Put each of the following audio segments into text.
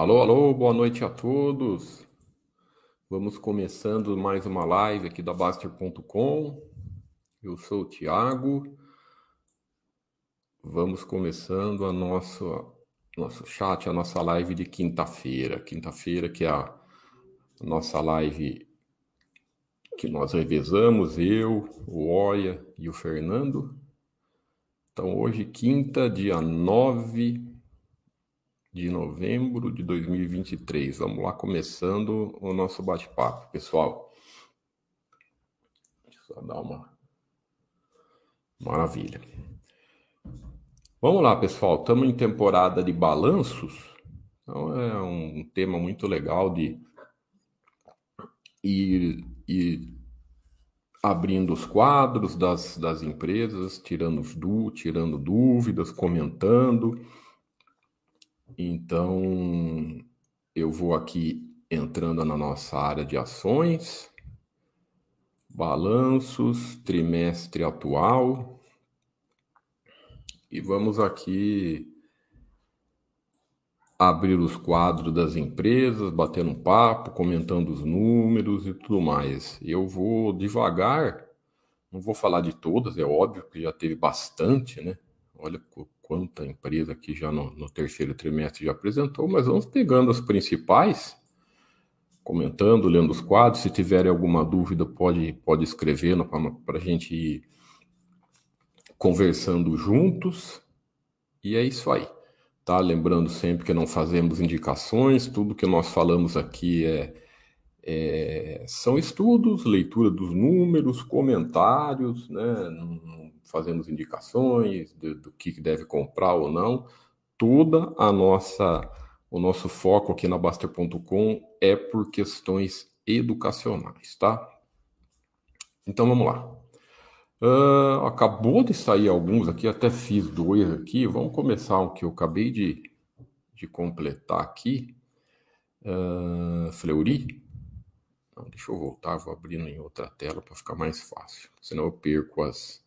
Alô, alô, boa noite a todos. Vamos começando mais uma live aqui da Baster.com. Eu sou o Thiago. Vamos começando a nossa nosso chat, a nossa live de quinta-feira. Quinta-feira que é a nossa live que nós revezamos, eu, o Oia e o Fernando. Então hoje, quinta, dia 9 de novembro de 2023. Vamos lá, começando o nosso bate-papo, pessoal. Deixa eu só dar uma. Maravilha. Vamos lá, pessoal. Estamos em temporada de balanços. Então é um tema muito legal de ir, ir abrindo os quadros das, das empresas, tirando, tirando dúvidas, comentando então, eu vou aqui entrando na nossa área de ações, balanços, trimestre atual, e vamos aqui abrir os quadros das empresas, batendo um papo, comentando os números e tudo mais. Eu vou devagar, não vou falar de todas, é óbvio que já teve bastante, né? Olha quanta empresa aqui já no, no terceiro trimestre já apresentou, mas vamos pegando as principais, comentando, lendo os quadros. Se tiverem alguma dúvida, pode, pode escrever para a gente ir conversando juntos. E é isso aí. Tá? Lembrando sempre que não fazemos indicações, tudo que nós falamos aqui é, é, são estudos, leitura dos números, comentários, né? Fazendo indicações do, do que deve comprar ou não. Toda a nossa, o nosso foco aqui na Baster.com é por questões educacionais, tá? Então vamos lá. Uh, acabou de sair alguns aqui, até fiz dois aqui. Vamos começar o que eu acabei de, de completar aqui. Uh, Fleury. Não, deixa eu voltar, vou abrindo em outra tela para ficar mais fácil. Senão eu perco as,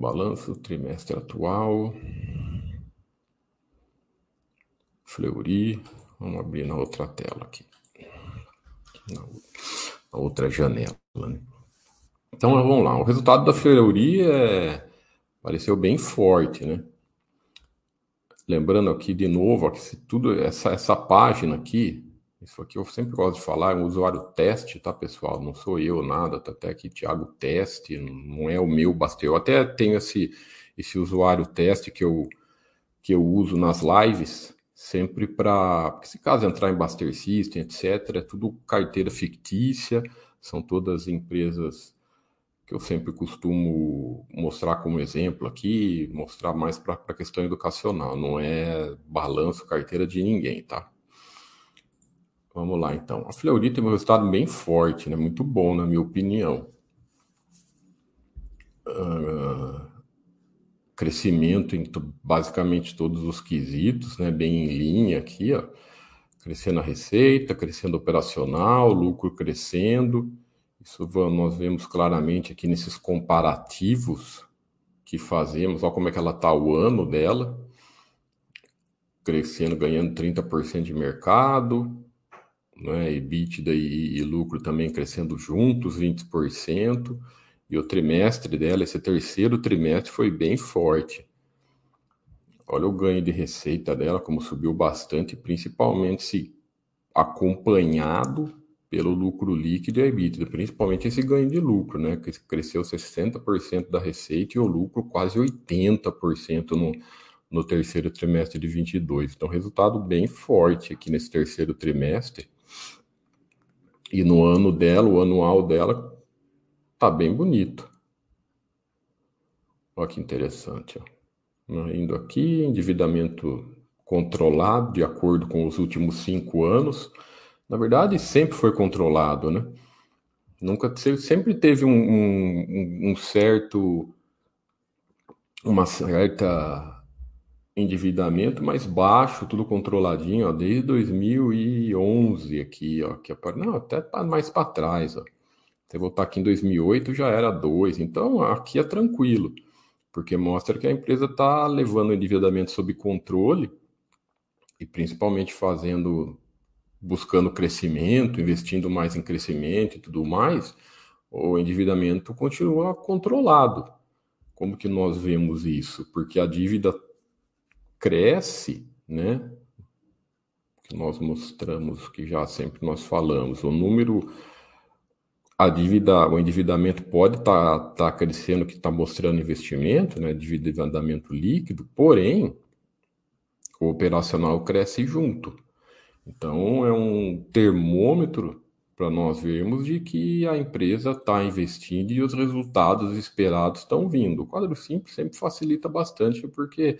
Balanço trimestre atual. Fleury. Vamos abrir na outra tela aqui. Na, outra janela. Né? Então vamos lá. O resultado da Fleury é, pareceu bem forte, né? Lembrando aqui de novo, que se tudo essa, essa página aqui, isso aqui eu sempre gosto de falar, é um usuário teste, tá, pessoal? Não sou eu, nada, tá até aqui Thiago Teste, não é o meu Baster. Eu até tenho esse, esse usuário teste que eu, que eu uso nas lives, sempre para. Porque se caso entrar em Baster System, etc., é tudo carteira fictícia, são todas empresas que eu sempre costumo mostrar como exemplo aqui, mostrar mais para a questão educacional, não é balanço, carteira de ninguém, tá? Vamos lá, então. A Fleury teve um resultado bem forte, né? Muito bom, na minha opinião. Uh, crescimento em basicamente todos os quesitos, né? Bem em linha aqui, ó. Crescendo a receita, crescendo operacional, lucro crescendo. Isso nós vemos claramente aqui nesses comparativos que fazemos. Olha como é que ela está o ano dela. Crescendo, ganhando 30% de mercado né, EBITDA e, e lucro também crescendo juntos, 20%, e o trimestre dela, esse terceiro trimestre, foi bem forte. Olha o ganho de receita dela, como subiu bastante, principalmente se acompanhado pelo lucro líquido e EBITDA, principalmente esse ganho de lucro, né, que cresceu 60% da receita e o lucro quase 80% no, no terceiro trimestre de 22. Então, resultado bem forte aqui nesse terceiro trimestre. E no ano dela, o anual dela, tá bem bonito. Olha que interessante. Ó. Indo aqui, endividamento controlado de acordo com os últimos cinco anos. Na verdade, sempre foi controlado, né? Nunca sempre teve um, um, um certo uma certa endividamento mais baixo, tudo controladinho, ó, desde 2011 aqui, ó, que é não, até tá mais para trás, ó. Se voltar aqui em 2008 já era 2, então aqui é tranquilo, porque mostra que a empresa está levando o endividamento sob controle e principalmente fazendo, buscando crescimento, investindo mais em crescimento e tudo mais, o endividamento continua controlado. Como que nós vemos isso? Porque a dívida cresce, né? Que nós mostramos que já sempre nós falamos, o número a dívida, o endividamento pode estar tá, tá crescendo, que está mostrando investimento, né, endividamento líquido, porém, o operacional cresce junto. Então, é um termômetro para nós vermos de que a empresa está investindo e os resultados esperados estão vindo. O quadro simples sempre facilita bastante, porque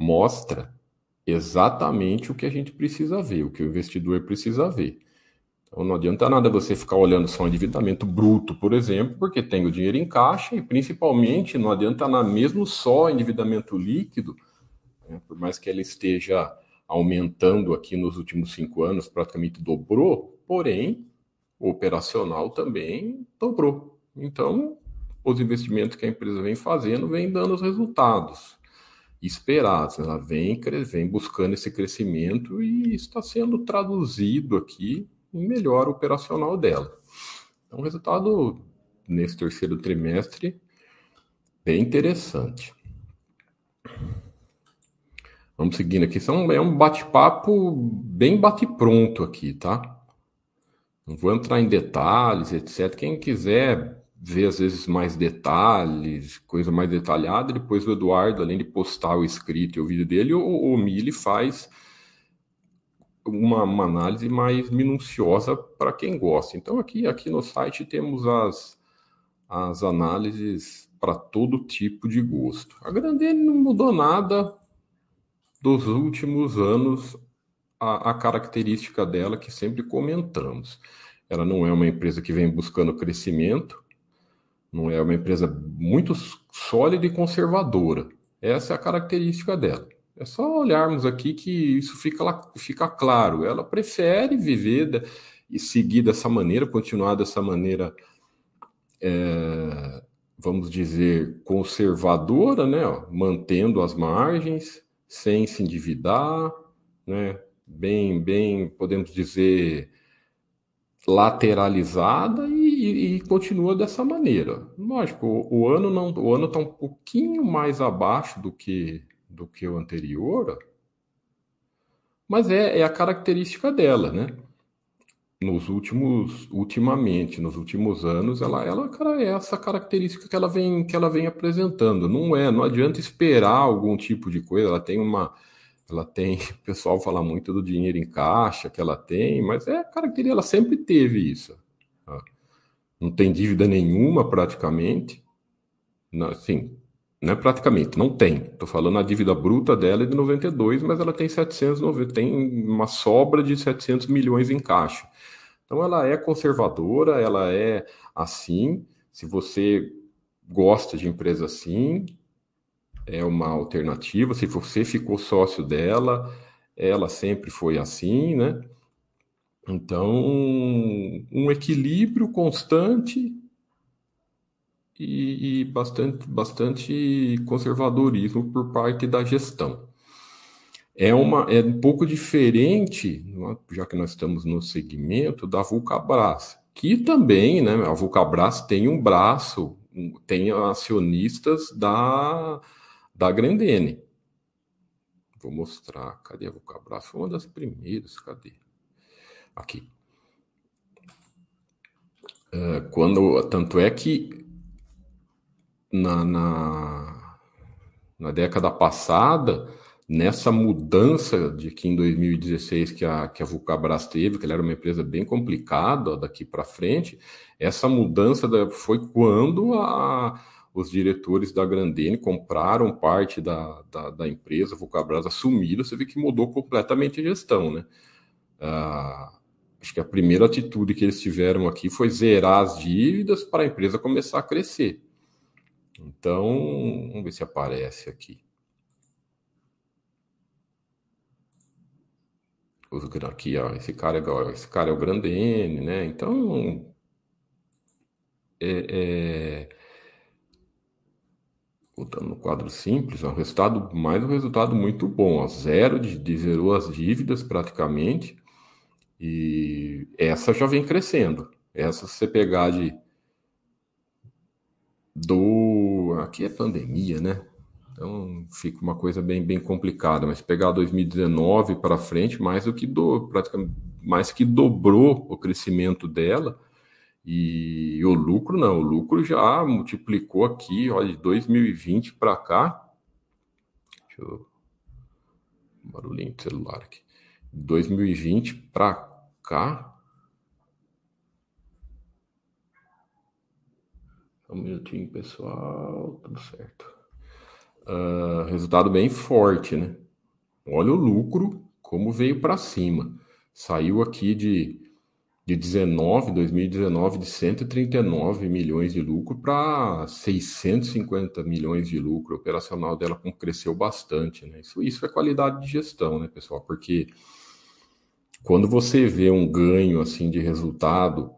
mostra exatamente o que a gente precisa ver, o que o investidor precisa ver. Então não adianta nada você ficar olhando só o endividamento bruto, por exemplo, porque tem o dinheiro em caixa e principalmente não adianta nada mesmo só endividamento líquido, né, por mais que ele esteja aumentando aqui nos últimos cinco anos, praticamente dobrou, porém o operacional também dobrou. Então os investimentos que a empresa vem fazendo vem dando os resultados esperados. Ela vem, vem buscando esse crescimento e está sendo traduzido aqui em melhor operacional dela. Então, resultado nesse terceiro trimestre bem interessante. Vamos seguindo aqui. São, é um bate-papo bem bate-pronto aqui, tá? Não vou entrar em detalhes, etc. Quem quiser ver, às vezes, mais detalhes, coisa mais detalhada, depois o Eduardo, além de postar o escrito e o vídeo dele, o, o Mili faz uma, uma análise mais minuciosa para quem gosta. Então, aqui, aqui no site temos as, as análises para todo tipo de gosto. A Grandene não mudou nada dos últimos anos, a, a característica dela que sempre comentamos. Ela não é uma empresa que vem buscando crescimento, não é uma empresa muito sólida e conservadora. Essa é a característica dela. É só olharmos aqui que isso fica, fica claro. Ela prefere viver e seguir dessa maneira, continuar dessa maneira, é, vamos dizer, conservadora, né? Ó, mantendo as margens, sem se endividar, né? Bem, bem, podemos dizer, lateralizada e, e, e continua dessa maneira. Lógico, o, o ano não, o ano está um pouquinho mais abaixo do que do que o anterior, mas é, é a característica dela, né? Nos últimos, ultimamente, nos últimos anos, ela, ela cara, é essa característica que ela vem, que ela vem apresentando. Não é, não adianta esperar algum tipo de coisa. Ela tem uma, ela tem, o pessoal fala muito do dinheiro em caixa que ela tem, mas é a característica, ela sempre teve isso. Tá? Não tem dívida nenhuma praticamente. Assim, não é praticamente, não tem. Estou falando a dívida bruta dela é de 92, mas ela tem 790, tem uma sobra de 700 milhões em caixa. Então ela é conservadora, ela é assim. Se você gosta de empresa assim, é uma alternativa. Se você ficou sócio dela, ela sempre foi assim, né? Então, um equilíbrio constante e, e bastante, bastante conservadorismo por parte da gestão. É, uma, é um pouco diferente, já que nós estamos no segmento, da Vulcabras, que também, né, a Vulcabras tem um braço, tem acionistas da, da Grandene. Vou mostrar, cadê a Vulcabras? Foi uma das primeiras, cadê? Aqui. É, quando, tanto é que na, na, na década passada, nessa mudança de que em 2016 que a, que a Vulcabras teve, que ela era uma empresa bem complicada daqui para frente, essa mudança da, foi quando a, os diretores da Grandene compraram parte da, da, da empresa, a Vulcabras assumiram, você vê que mudou completamente a gestão, né? Ah, acho que a primeira atitude que eles tiveram aqui foi zerar as dívidas para a empresa começar a crescer. Então, vamos ver se aparece aqui. Aqui, ó, esse cara, é, esse cara é o grande N, né? Então, é, é, voltando no quadro simples, é um resultado, mais um resultado muito bom, ó, zero de, de zerou as dívidas praticamente, e essa já vem crescendo. Essa se você pegar de do aqui é pandemia, né? Então fica uma coisa bem bem complicada, mas pegar 2019 para frente, mais do que do praticamente mais que dobrou o crescimento dela e o lucro não, o lucro já multiplicou aqui, olha, de 2020 para cá. Deixa eu. Barulhinho de celular aqui. 2020 para cá. Um minutinho, pessoal. Tudo certo. Uh, resultado bem forte, né? Olha o lucro, como veio para cima. Saiu aqui de de 19, 2019, de 139 milhões de lucro para 650 milhões de lucro. O operacional dela cresceu bastante, né? Isso, isso é qualidade de gestão, né, pessoal? Porque quando você vê um ganho assim de resultado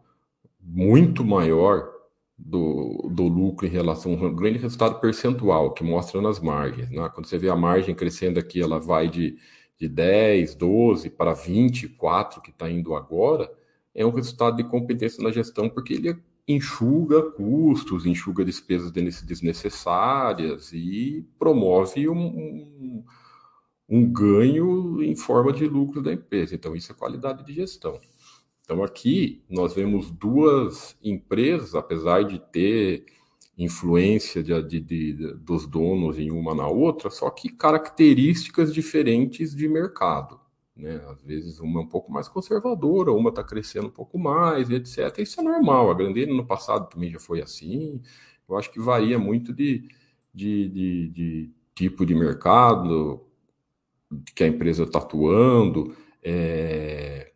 muito maior do, do lucro em relação a um grande resultado percentual que mostra nas margens, né? Quando você vê a margem crescendo aqui, ela vai de, de 10, 12 para 24 que está indo agora é um resultado de competência na gestão, porque ele enxuga custos, enxuga despesas desnecessárias e promove um, um, um ganho em forma de lucro da empresa. Então, isso é qualidade de gestão. Então, aqui nós vemos duas empresas, apesar de ter influência de, de, de, dos donos em uma na outra, só que características diferentes de mercado. Né? Às vezes uma é um pouco mais conservadora, uma está crescendo um pouco mais, etc. Isso é normal. A Grandene no passado também já foi assim. Eu acho que varia muito de, de, de, de tipo de mercado que a empresa está atuando, é,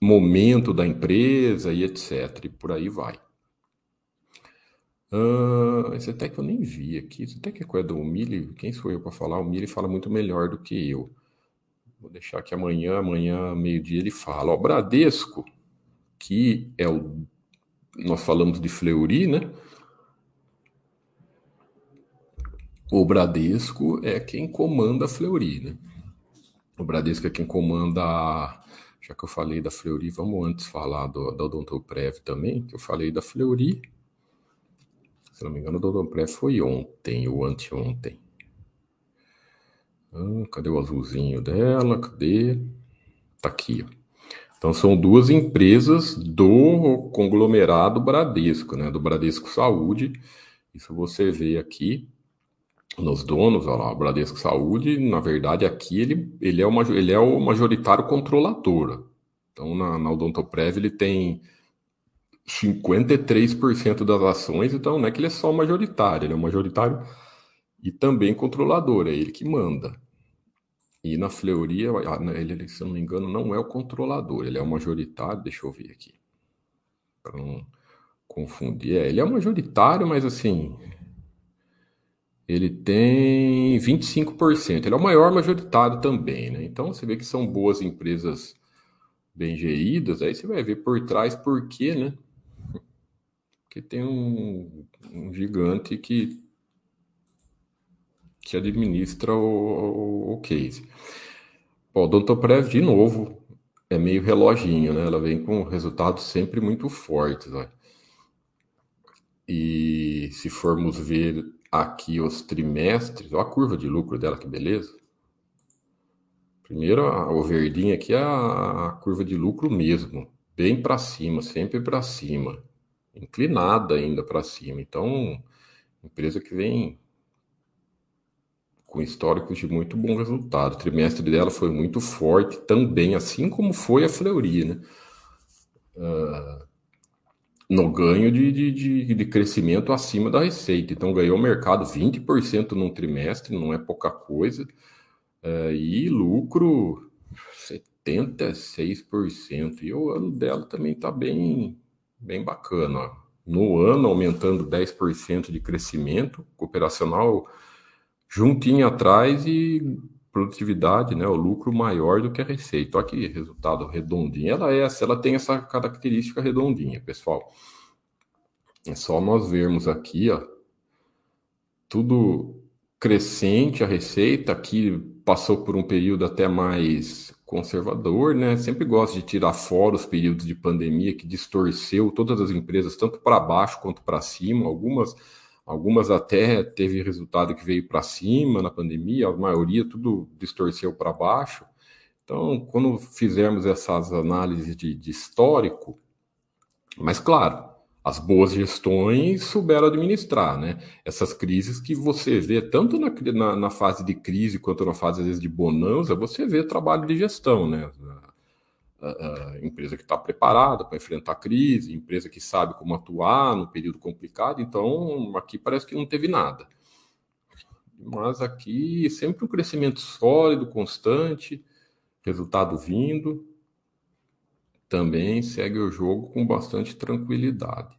momento da empresa e etc. E por aí vai. Uh, esse até que eu nem vi aqui, esse até que é coisa do Mili, quem sou eu para falar? O Mili fala muito melhor do que eu. Vou deixar que amanhã, amanhã, meio-dia, ele fala. O Bradesco, que é o. Nós falamos de Fleury, né? O Bradesco é quem comanda a Fleury, né? O Bradesco é quem comanda. Já que eu falei da Fleury, vamos antes falar do, da Odontoprev também, que eu falei da Fleury. Se não me engano, o Odontoprev foi ontem ou anteontem. Ah, cadê o azulzinho dela? Cadê? Tá aqui. Ó. Então são duas empresas do conglomerado Bradesco, né? Do Bradesco Saúde. Isso você vê aqui nos donos, olha lá, o Bradesco Saúde, na verdade, aqui ele, ele, é, ele é o majoritário controlador. Então, na, na Odontoprev, ele tem 53% das ações, então não é que ele é só majoritário, ele é o majoritário e também controlador, é ele que manda. E na Fleury, ele, se eu não me engano, não é o controlador, ele é o majoritário. Deixa eu ver aqui. Para não confundir. É, ele é o majoritário, mas assim. Ele tem 25%. Ele é o maior majoritário também, né? Então você vê que são boas empresas bem geridas. Aí você vai ver por trás por quê, né? Porque tem um, um gigante que que administra o, o, o case. O Odontoprev, de novo, é meio reloginho, né? Ela vem com resultados sempre muito fortes, né? E se formos ver aqui os trimestres, olha a curva de lucro dela, que beleza. Primeiro, o verdinho aqui é a curva de lucro mesmo, bem para cima, sempre para cima, inclinada ainda para cima. Então, empresa que vem com históricos de muito bom resultado. O trimestre dela foi muito forte também, assim como foi a Fleury, né? Uh, no ganho de, de, de, crescimento acima da receita. Então, ganhou o mercado 20% num trimestre, não é pouca coisa. Uh, e lucro 76%. E o ano dela também está bem, bem bacana. No ano, aumentando 10% de crescimento operacional juntinho atrás e produtividade, né, o lucro maior do que a receita. Olha que resultado redondinho. Ela é essa, ela tem essa característica redondinha, pessoal. É só nós vermos aqui, ó, tudo crescente a receita, aqui passou por um período até mais conservador, né? Sempre gosto de tirar fora os períodos de pandemia que distorceu todas as empresas, tanto para baixo quanto para cima. Algumas, algumas até teve resultado que veio para cima na pandemia, a maioria tudo distorceu para baixo. Então, quando fizermos essas análises de, de histórico, mas claro, as boas gestões souberam administrar, né? Essas crises que você vê, tanto na, na, na, fase de crise quanto na fase, às vezes, de bonança, você vê trabalho de gestão, né? Empresa que está preparada para enfrentar a crise, empresa que sabe como atuar no período complicado, então aqui parece que não teve nada. Mas aqui sempre um crescimento sólido, constante, resultado vindo, também segue o jogo com bastante tranquilidade.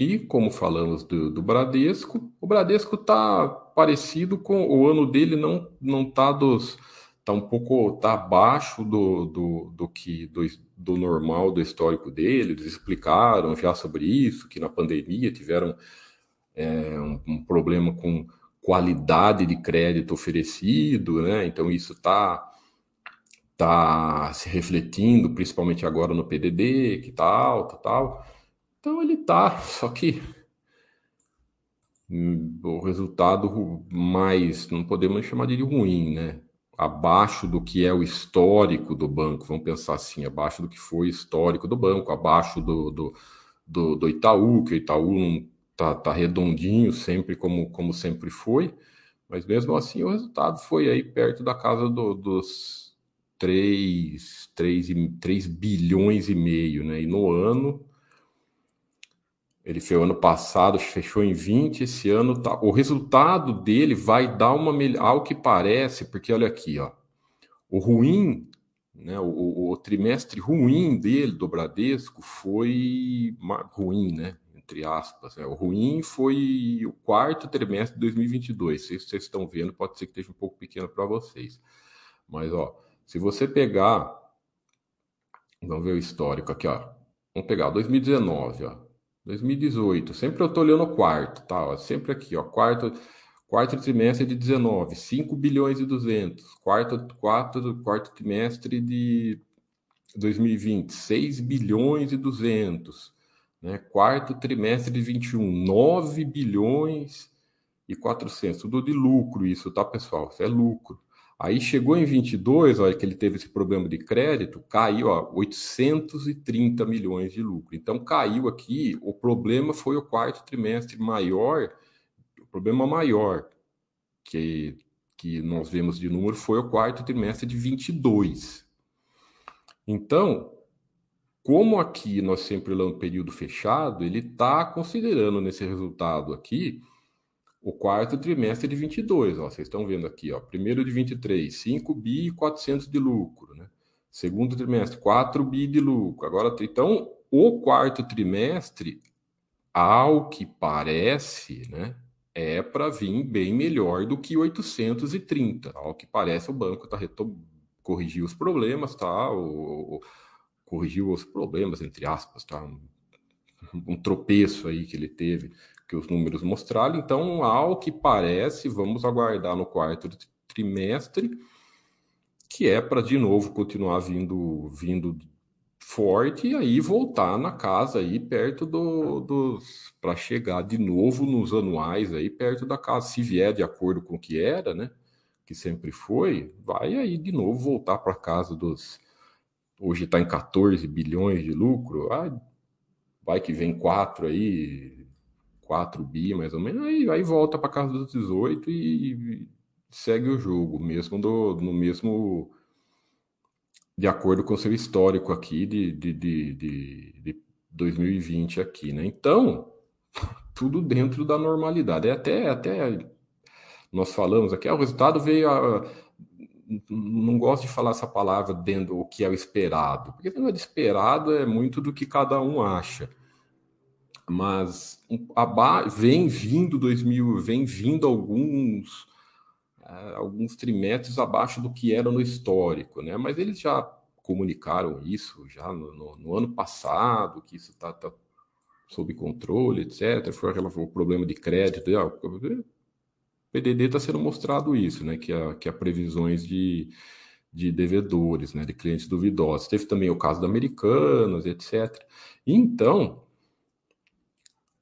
E como falamos do, do Bradesco, o Bradesco está parecido com o ano dele não está dos tá um pouco tá abaixo do, do, do que do, do normal do histórico dele. Eles explicaram já sobre isso que na pandemia tiveram é, um, um problema com qualidade de crédito oferecido, né? Então isso está está se refletindo, principalmente agora no PDD, que está alto tal. Então ele está, só que o resultado mais, não podemos chamar de ruim, né? Abaixo do que é o histórico do banco, vamos pensar assim, abaixo do que foi histórico do banco, abaixo do, do, do, do Itaú, que o Itaú não tá, tá redondinho sempre como, como sempre foi, mas mesmo assim o resultado foi aí perto da casa do, dos 3, 3, 3 bilhões e meio, né? E no ano, ele foi ano passado, fechou em 20, esse ano tá. O resultado dele vai dar uma ao que parece, porque olha aqui, ó. O ruim, né? O, o, o trimestre ruim dele do Bradesco foi ruim, né? Entre aspas. Né? O ruim foi o quarto trimestre de 2022. Se vocês estão vendo, pode ser que esteja um pouco pequeno para vocês. Mas, ó, se você pegar, vamos ver o histórico aqui, ó. Vamos pegar 2019, ó. 2018, sempre eu estou olhando o quarto, tá? Sempre aqui, ó, quarto, quarto trimestre de 19, 5 bilhões e 200. Quarto, quarto, quarto trimestre de 2020, 6 bilhões e 200. Né? Quarto trimestre de 21, 9 bilhões e 400. Tudo de lucro isso, tá, pessoal? Isso é lucro. Aí chegou em 22, olha que ele teve esse problema de crédito, caiu ó, 830 milhões de lucro. Então caiu aqui, o problema foi o quarto trimestre maior, o problema maior que, que nós vemos de número foi o quarto trimestre de 22. Então, como aqui nós sempre lemos período fechado, ele está considerando nesse resultado aqui o quarto trimestre de 22, ó, vocês estão vendo aqui, ó, primeiro de 23, 5 bi e 400 de lucro, né? Segundo trimestre, 4 bi de lucro. Agora, então, o quarto trimestre, ao que parece, né, é para vir bem melhor do que 830. Ao que parece, o banco está corrigiu os problemas, tá? O, corrigiu os problemas, entre aspas, tá? Um, um tropeço aí que ele teve que os números mostraram. Então, ao que parece, vamos aguardar no quarto trimestre, que é para de novo continuar vindo, vindo forte e aí voltar na casa aí perto do, dos para chegar de novo nos anuais aí perto da casa, se vier de acordo com o que era, né? Que sempre foi, vai aí de novo voltar para casa dos hoje está em 14 bilhões de lucro, ah, vai que vem quatro aí, 4 bi, mais ou menos, aí, aí volta para casa dos 18 e, e segue o jogo, mesmo do, no mesmo de acordo com o seu histórico aqui de, de, de, de, de 2020 aqui, né? Então, tudo dentro da normalidade. É até, até nós falamos aqui, ah, o resultado veio a, não gosto de falar essa palavra dentro do que é o esperado, porque não é esperado é muito do que cada um acha mas vem vindo 2000, vem vindo alguns uh, alguns trimestres abaixo do que era no histórico, né? Mas eles já comunicaram isso já no, no, no ano passado, que isso está tá sob controle, etc. Foi o problema de crédito, PDD está sendo mostrado isso, né? Que há, que há previsões de, de devedores, né? De clientes duvidosos. Teve também o caso da Americanas, etc. Então,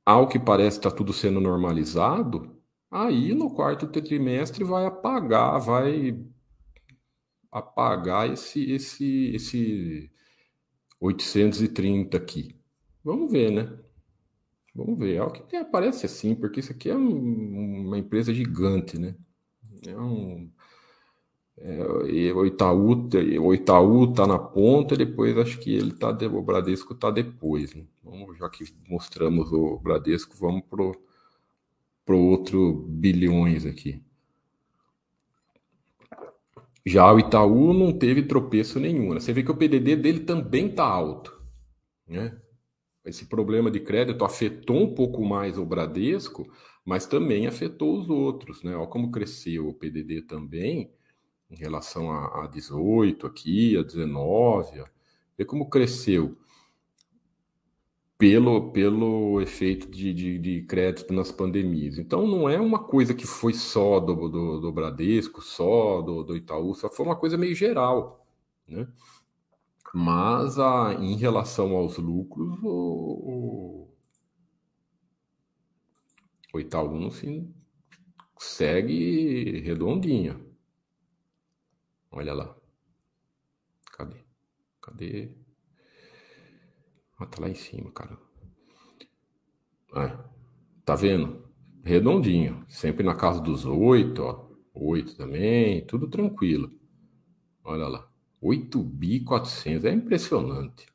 ao que parece está tudo sendo normalizado, aí no quarto trimestre vai apagar, vai apagar esse, esse, esse 830 aqui. Vamos ver, né? Vamos ver. É o que aparece assim, porque isso aqui é um, uma empresa gigante, né? É um. É, o Itaú, o Itaú tá na ponta, depois acho que ele tá, o Bradesco tá depois. Né? Vamos, já que mostramos o Bradesco, vamos pro, pro outro bilhões aqui. Já o Itaú não teve tropeço nenhum. Né? Você vê que o PDD dele também tá alto, né? esse problema de crédito afetou um pouco mais o Bradesco, mas também afetou os outros, né? Olha como cresceu o PDD também em relação a, a 18 aqui, a 19, vê como cresceu pelo, pelo efeito de, de, de, crédito nas pandemias. Então não é uma coisa que foi só do, do, do Bradesco, só do, do Itaú, só foi uma coisa meio geral, né? Mas a, em relação aos lucros, o, o Itaú sim, segue redondinho. Olha lá. Cadê? Cadê? Ah, tá lá em cima, cara. Ah, tá vendo? Redondinho. Sempre na casa dos oito, ó. Oito também, tudo tranquilo. Olha lá. 8 bi 400, é impressionante.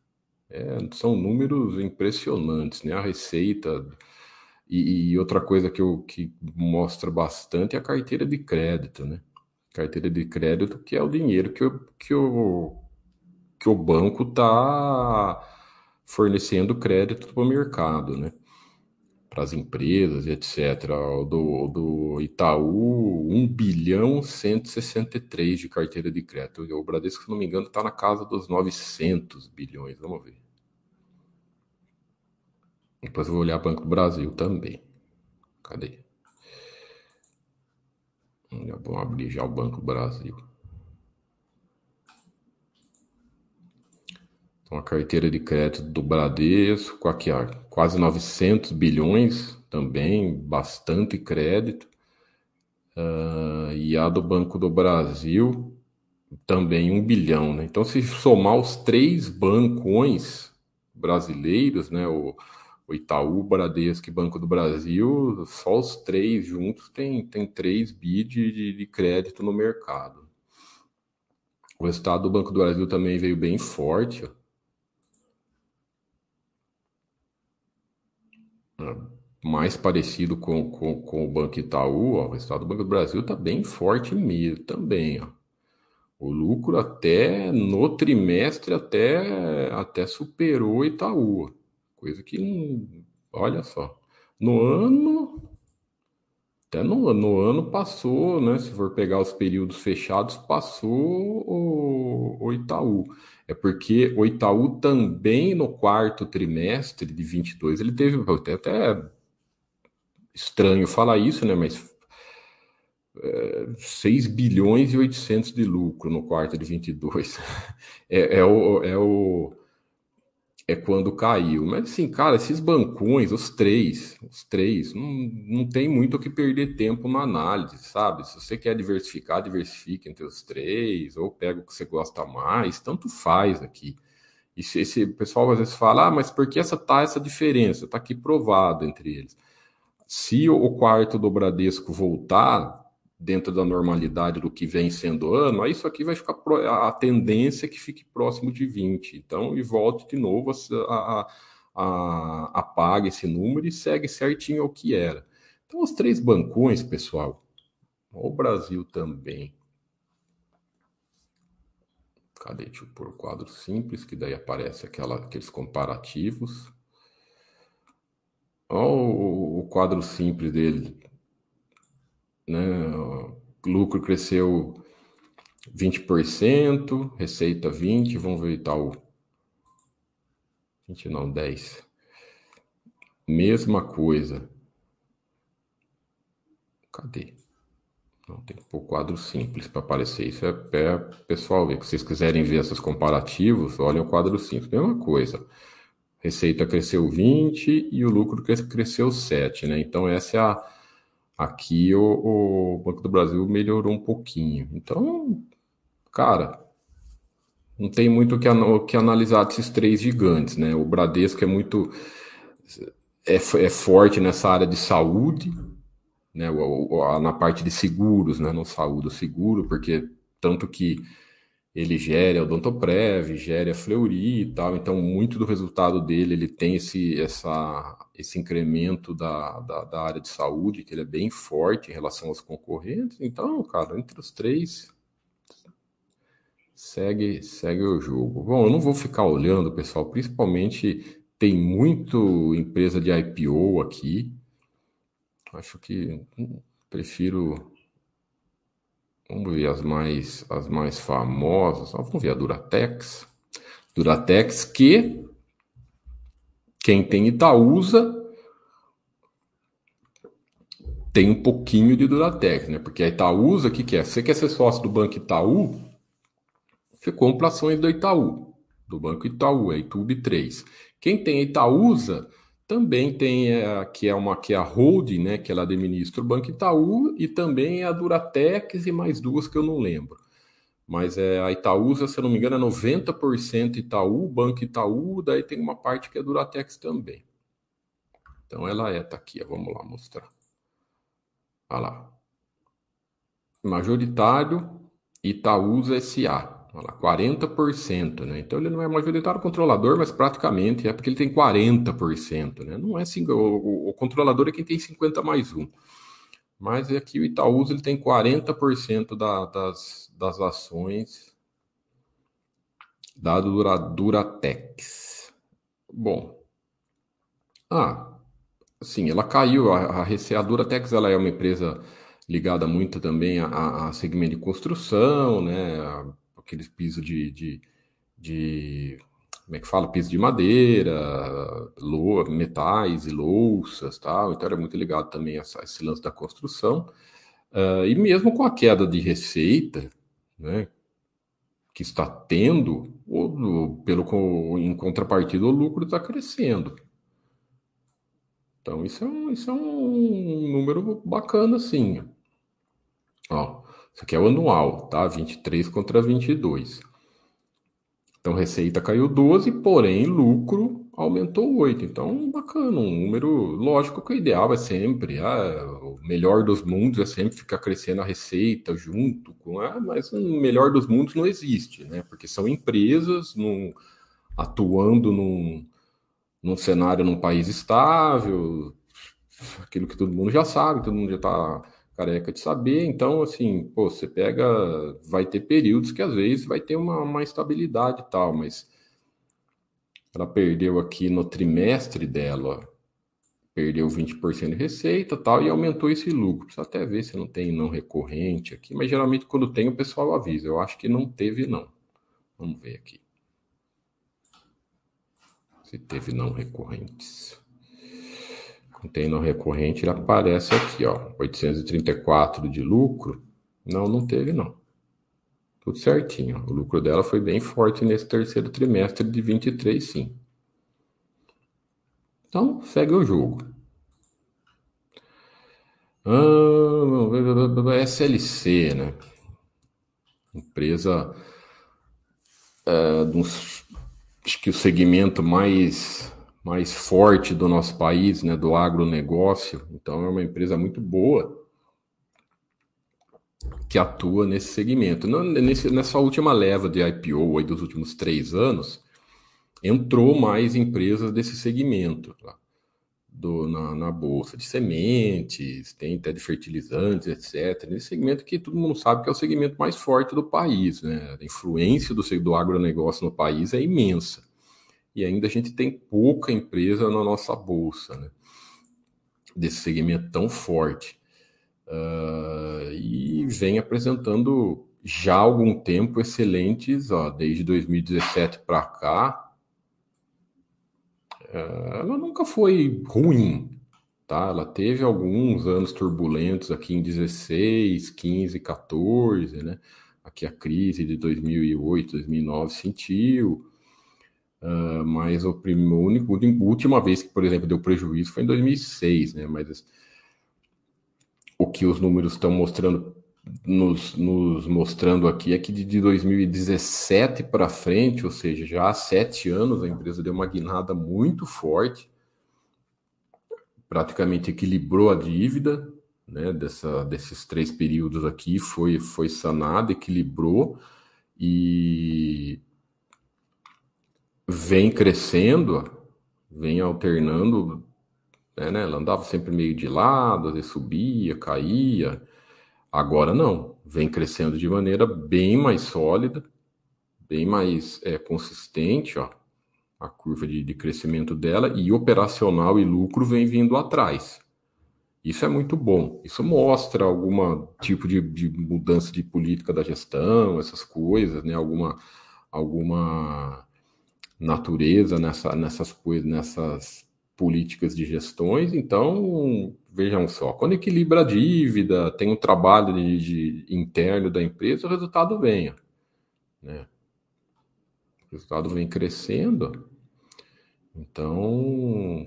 É, são números impressionantes, né? A receita e, e, outra coisa que, eu, que mostra bastante é a carteira de crédito, né? Carteira de crédito que é o dinheiro que, o, que, o, que o banco está fornecendo crédito para o mercado, né? para as empresas, etc. O do, do Itaú, 1 bilhão 163 de carteira de crédito. O Bradesco, se não me engano, está na casa dos 900 bilhões. Vamos ver. Depois eu vou olhar Banco do Brasil também. Cadê? Vamos abrir já o Banco Brasil. Então, a carteira de crédito do Bradesco, aqui, ó, quase 900 bilhões, também bastante crédito. Uh, e a do Banco do Brasil, também um bilhão. Né? Então, se somar os três bancões brasileiros, né, o, o Itaú, Bradesco e Banco do Brasil, só os três juntos tem, tem 3 bi de, de crédito no mercado. O resultado do Banco do Brasil também veio bem forte. Ó. mais parecido com, com, com o Banco Itaú, ó, o resultado do Banco do Brasil está bem forte mesmo também. Ó. O lucro até no trimestre até, até superou o Itaú. Coisa que, olha só, no ano, até no, no ano passou, né? Se for pegar os períodos fechados, passou o, o Itaú. É porque o Itaú também no quarto trimestre de 22, ele teve até, estranho falar isso, né? Mas é, 6 bilhões e 800 de lucro no quarto de 22. É, é, o, é o é quando caiu. Mas assim, cara, esses bancões, os três, os três, não, não tem muito o que perder tempo na análise, sabe? Se você quer diversificar, diversifique entre os três, ou pega o que você gosta mais, tanto faz aqui. E se esse pessoal às vezes fala, ah, mas por que essa tá essa diferença? Tá aqui provado entre eles. Se o quarto do Bradesco voltar, dentro da normalidade do que vem sendo ano, aí isso aqui vai ficar a tendência é que fique próximo de 20. Então, e volte de novo a, a, a, apaga esse número e segue certinho o que era. Então, os três bancões, pessoal, o Brasil também. Cadê? Deixa eu pôr o quadro simples, que daí aparece aquela, aqueles comparativos. Olha o, o quadro simples dele né? lucro cresceu 20%, receita 20%, vamos ver tal. 20 não, 10. Mesma coisa. Cadê? Não, tem que pôr quadro simples para aparecer. Isso é, é pessoal ver. Se vocês quiserem ver esses comparativos, olhem o quadro simples. Mesma coisa. Receita cresceu 20 e o lucro cresceu 7, né? Então essa é a aqui o, o Banco do Brasil melhorou um pouquinho. Então, cara, não tem muito o que, que analisar desses três gigantes, né? O Bradesco é muito é, é forte nessa área de saúde, né? O, o, na parte de seguros, né? No saúde, seguro, porque tanto que ele gera o Odontoprev, gera a Fleury e tal, então muito do resultado dele ele tem esse, essa, esse incremento da, da, da, área de saúde, que ele é bem forte em relação aos concorrentes. Então, cara, entre os três, segue, segue o jogo. Bom, eu não vou ficar olhando, pessoal, principalmente tem muito empresa de IPO aqui. Acho que hum, prefiro. Vamos ver as mais, as mais famosas. Vamos ver a Duratex. Duratex, que quem tem Itaúsa tem um pouquinho de Duratex, né? Porque a Itaúsa, o que, que é? Você quer ser sócio do Banco Itaú, você compra ações do Itaú, do Banco Itaú, é Itube 3. Quem tem Itaúsa também tem é, que é uma que é a holding, né, que ela administra o Banco Itaú e também a Duratex e mais duas que eu não lembro. Mas é a Itaúsa, se eu não me engano, é 90% Itaú, Banco Itaú, daí tem uma parte que é Duratex também. Então ela é, tá aqui, vamos lá mostrar. Olha lá. Majoritário Itaúsa SA. Olha lá, 40%, né? Então ele não é majoritário controlador, mas praticamente é porque ele tem 40%, né? Não é assim, o, o, controlador é quem tem 50 mais 1. Mas aqui o Itaúsa ele tem 40% da, das, das ações da Dura, Duratex. Bom. Ah, sim, ela caiu. A, a, a Duratex ela é uma empresa ligada muito também a, a segmento de construção, né? Aqueles pisos de, de, de, como é que fala? Piso de madeira, lou metais e louças, tal. Então era muito ligado também a, a esse lance da construção. Uh, e mesmo com a queda de receita, né, que está tendo, o, pelo, em contrapartida, o lucro está crescendo. Então, isso é um, isso é um número bacana, sim. Ó, isso aqui é o anual, tá? 23 contra 22. Então, receita caiu 12, porém, lucro aumentou 8. Então, bacana, um número. Lógico que o ideal é sempre, ah, o melhor dos mundos é sempre ficar crescendo a receita junto com. Ah, mas o melhor dos mundos não existe, né? Porque são empresas atuando num, num cenário num país estável, aquilo que todo mundo já sabe, todo mundo já está careca de saber. Então, assim, pô, você pega, vai ter períodos que às vezes vai ter uma, uma estabilidade e tal, mas ela perdeu aqui no trimestre dela, perdeu 20% de receita tal, e aumentou esse lucro. Precisa até ver se não tem não recorrente aqui, mas geralmente quando tem o pessoal avisa. Eu acho que não teve não. Vamos ver aqui. Se teve não recorrentes container recorrente, ele aparece aqui, ó, 834 de lucro. Não, não teve não. Tudo certinho. O lucro dela foi bem forte nesse terceiro trimestre de 23, sim. Então, segue o jogo. Ah, SLC, né? Empresa é, dos, acho que o segmento mais mais forte do nosso país, né, do agronegócio. Então, é uma empresa muito boa que atua nesse segmento. Nessa última leva de IPO aí dos últimos três anos, entrou mais empresas desse segmento tá? do, na, na, bolsa de sementes, tem até de fertilizantes, etc. Nesse segmento que todo mundo sabe que é o segmento mais forte do país. Né? A influência do, do agronegócio no país é imensa e ainda a gente tem pouca empresa na nossa bolsa, né? Desse segmento tão forte. Uh, e vem apresentando já há algum tempo excelentes, ó, desde 2017 para cá. Uh, ela nunca foi ruim, tá? Ela teve alguns anos turbulentos aqui em 16, 15, 14, né? Aqui a crise de 2008, 2009 sentiu, uh, mas o primeiro, único, última vez que, por exemplo, deu prejuízo foi em 2006, né? Mas o que os números estão mostrando nos, nos, mostrando aqui é que de 2017 para frente, ou seja, já há sete anos, a empresa deu uma guinada muito forte, praticamente equilibrou a dívida né, dessa, desses três períodos aqui, foi, foi sanada, equilibrou e vem crescendo, vem alternando, né, né, ela andava sempre meio de lado, às vezes subia, caía, agora não, vem crescendo de maneira bem mais sólida, bem mais é, consistente, ó, a curva de, de crescimento dela, e operacional e lucro vem vindo atrás. Isso é muito bom. Isso mostra algum tipo de, de, mudança de política da gestão, essas coisas, né? Alguma, alguma natureza nessa, nessas coisas, nessas políticas de gestões. Então, vejam só, quando equilibra a dívida, tem um trabalho de, de interno da empresa, o resultado vem. Né? O resultado vem crescendo. Então,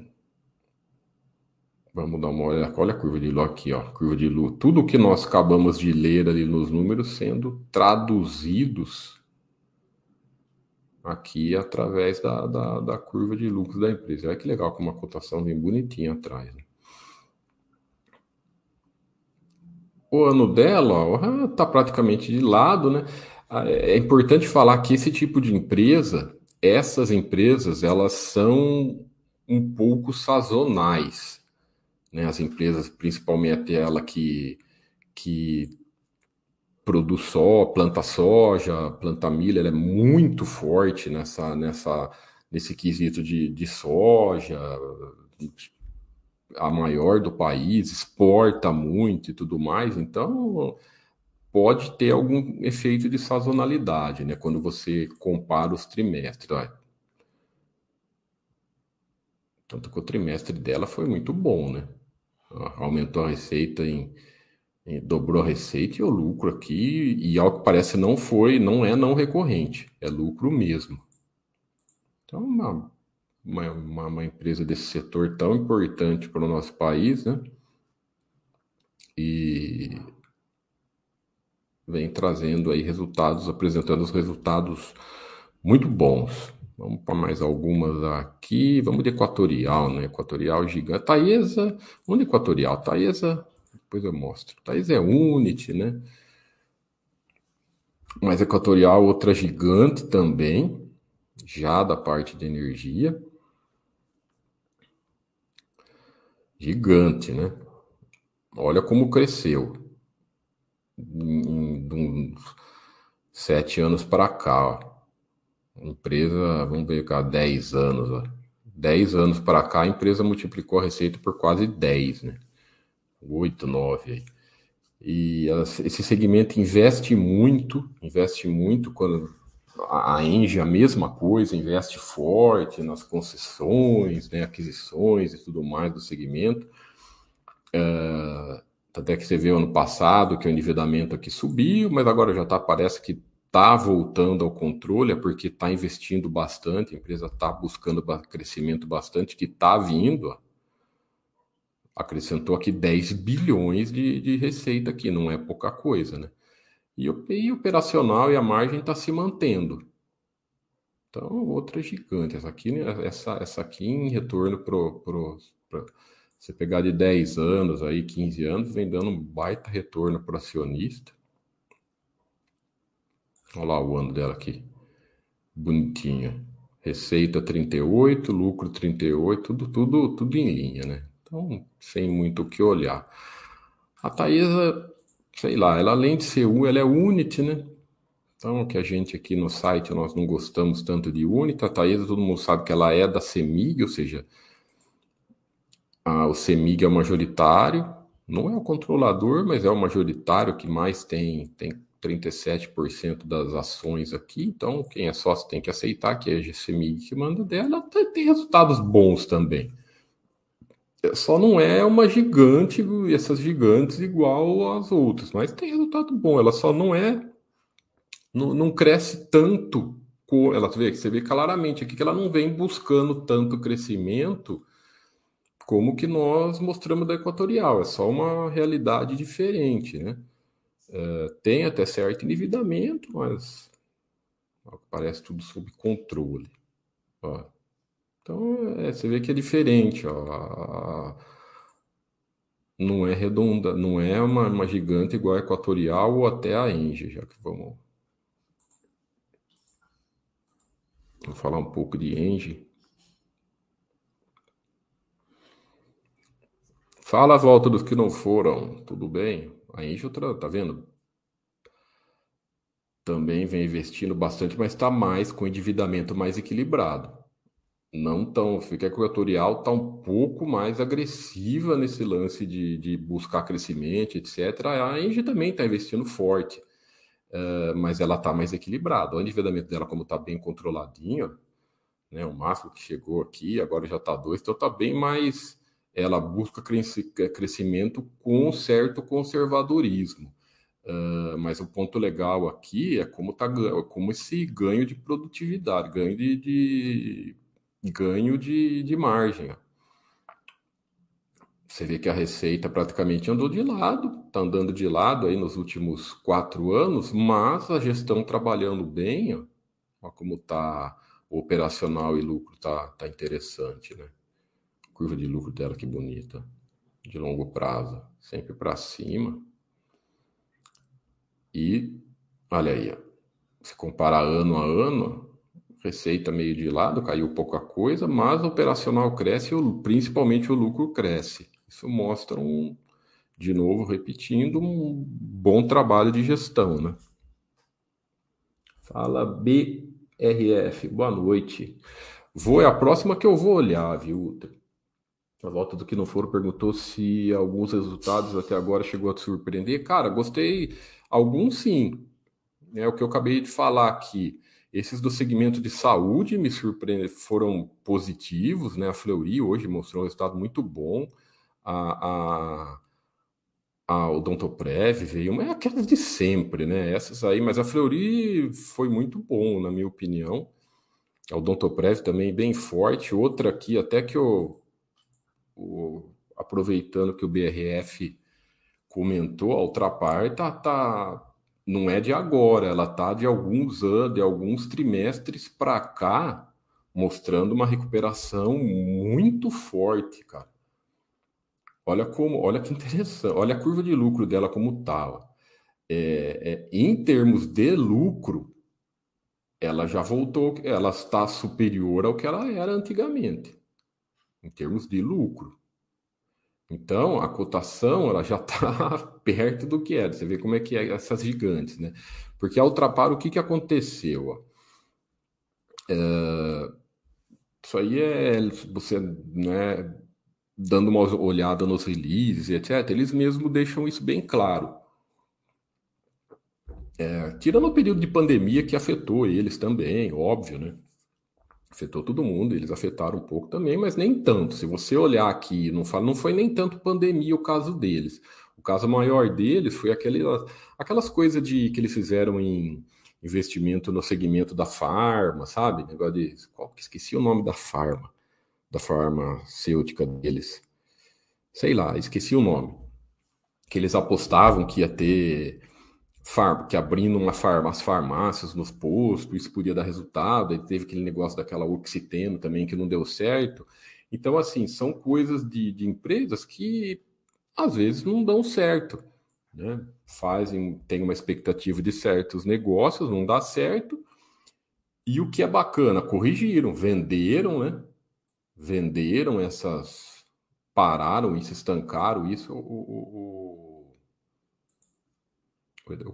vamos dar uma olhada. Olha a curva de Lu aqui, ó. Curva de Lu. Tudo que nós acabamos de ler ali nos números sendo traduzidos aqui através da, da, da curva de lucros da empresa. Olha que legal, com uma cotação bem bonitinha atrás. Né? O ano dela está praticamente de lado, né? Ah, é, é importante falar que esse tipo de empresa, essas empresas, elas são um pouco sazonais, né? As empresas, principalmente ela que, que produz só, planta soja, planta milho, ela é muito forte nessa, nessa, nesse quesito de, de soja, a maior do país, exporta muito e tudo mais, então pode ter algum efeito de sazonalidade, né? Quando você compara os trimestres. Tanto que o trimestre dela foi muito bom, né? Aumentou a receita em, dobrou a receita e o lucro aqui, e ao que parece não foi, não é não recorrente, é lucro mesmo. Então, uma, uma, uma, uma empresa desse setor tão importante para o nosso país, né? E vem trazendo aí resultados, apresentando os resultados muito bons. Vamos para mais algumas aqui. Vamos de Equatorial, né? Equatorial gigante. Taesa, onde Equatorial? Taesa, depois eu mostro. Taesa é Unity, né? Mas Equatorial, outra gigante também, já da parte de energia. Gigante, né? Olha como cresceu de uns sete anos para cá. Ó. Empresa, vamos ver cá, 10 anos. Ó. 10 anos para cá, a empresa multiplicou a receita por quase 10, né? 8, 9 aí. E esse segmento investe muito, investe muito quando a Engie a mesma coisa, investe forte nas concessões, né, aquisições e tudo mais do segmento. Uh, até que você viu ano passado que o endividamento aqui subiu, mas agora já tá, parece que está voltando ao controle, é porque está investindo bastante, a empresa está buscando crescimento bastante, que está vindo. Acrescentou aqui 10 bilhões de, de receita aqui, não é pouca coisa, né? E operacional e a margem está se mantendo. Então, outra gigante. Essa aqui, né, essa, essa aqui em retorno pro você pegar de 10 anos, aí 15 anos, vem dando um baita retorno para o acionista. Olha lá o ano dela aqui. Bonitinha. Receita 38, lucro 38, tudo, tudo, tudo em linha, né? Então, sem muito o que olhar. A Taesa, sei lá, ela além de ser U, ela é Unity, né? Então, que a gente aqui no site, nós não gostamos tanto de Unity. A Taesa, todo mundo sabe que ela é da CEMIG, ou seja, o CEMIG é o majoritário, não é o controlador, mas é o majoritário que mais tem, tem 37% das ações aqui. Então, quem é sócio tem que aceitar que é a CEMIG que manda dela. Tem resultados bons também. Só não é uma gigante, essas gigantes igual às outras, mas tem resultado bom. Ela só não é, não, não cresce tanto. Ela vê, você vê claramente aqui que ela não vem buscando tanto crescimento como que nós mostramos da Equatorial. É só uma realidade diferente, né? É, tem até certo endividamento, mas parece tudo sob controle. Ó. Então, é, você vê que é diferente. Ó. Não é redonda, não é uma, uma gigante igual a Equatorial ou até a Engie, já que vamos. Vou falar um pouco de Engie. Fala a volta dos que não foram, tudo bem? A Engie, tá vendo? Também vem investindo bastante, mas está mais com endividamento mais equilibrado. Não tão. Fica a equatorial está um pouco mais agressiva nesse lance de, de buscar crescimento, etc. A Engie também está investindo forte, uh, mas ela está mais equilibrada. O endividamento dela, como está bem controladinho, né, o máximo que chegou aqui, agora já está dois, então está bem mais. Ela busca crescimento com certo conservadorismo. Uh, mas o ponto legal aqui é como, tá, como esse ganho de produtividade, ganho de, de ganho de, de margem. Você vê que a receita praticamente andou de lado, está andando de lado aí nos últimos quatro anos, mas a gestão trabalhando bem, ó, ó como está operacional e lucro tá, tá interessante, né? Curva de lucro dela que bonita, de longo prazo, sempre para cima. E olha aí, ó, se comparar ano a ano, receita meio de lado, caiu pouca coisa, mas o operacional cresce, principalmente o lucro cresce. Isso mostra um, de novo, repetindo, um bom trabalho de gestão, né? Fala BRF, boa noite. Vou é a próxima que eu vou olhar, viu? A volta do que não for perguntou se alguns resultados até agora chegou a te surpreender. Cara, gostei. Alguns sim. É o que eu acabei de falar aqui. Esses do segmento de saúde me surpreenderam, foram positivos, né? A Fleury hoje mostrou um resultado muito bom. A, a, a Odontoprev veio, mas é aquelas de sempre, né? Essas aí, mas a Fleury foi muito bom, na minha opinião. A Odontoprev também bem forte. Outra aqui, até que o, o aproveitando que o BRF comentou, a Ultrapar tá, tá não é de agora, ela está de alguns anos, de alguns trimestres para cá, mostrando uma recuperação muito forte, cara. Olha como, olha que interessante, olha a curva de lucro dela como tá. É, é, em termos de lucro, ela já voltou, ela está superior ao que ela era antigamente, em termos de lucro. Então, a cotação ela já está perto do que era. Você vê como é que é essas gigantes, né? Porque a Ultrapar, o que, que aconteceu? É... Isso aí é você né, dando uma olhada nos releases, etc. Eles mesmos deixam isso bem claro. É, tirando o período de pandemia que afetou eles também, óbvio, né? Afetou todo mundo, eles afetaram um pouco também, mas nem tanto. Se você olhar aqui, não, fala, não foi nem tanto pandemia o caso deles. O caso maior deles foi aquele, aquelas coisas de que eles fizeram em investimento no segmento da farma, sabe? Negócio de. Qual, esqueci o nome da farma, da farmacêutica deles. Sei lá, esqueci o nome. Que eles apostavam que ia ter que abrindo uma farm, as farmácias nos postos, isso podia dar resultado, e teve aquele negócio daquela oxiteno também que não deu certo. Então, assim, são coisas de, de empresas que às vezes não dão certo. Né? Fazem, tem uma expectativa de certos negócios, não dá certo. E o que é bacana, corrigiram, venderam, né? Venderam essas, pararam se estancaram. Isso o, o,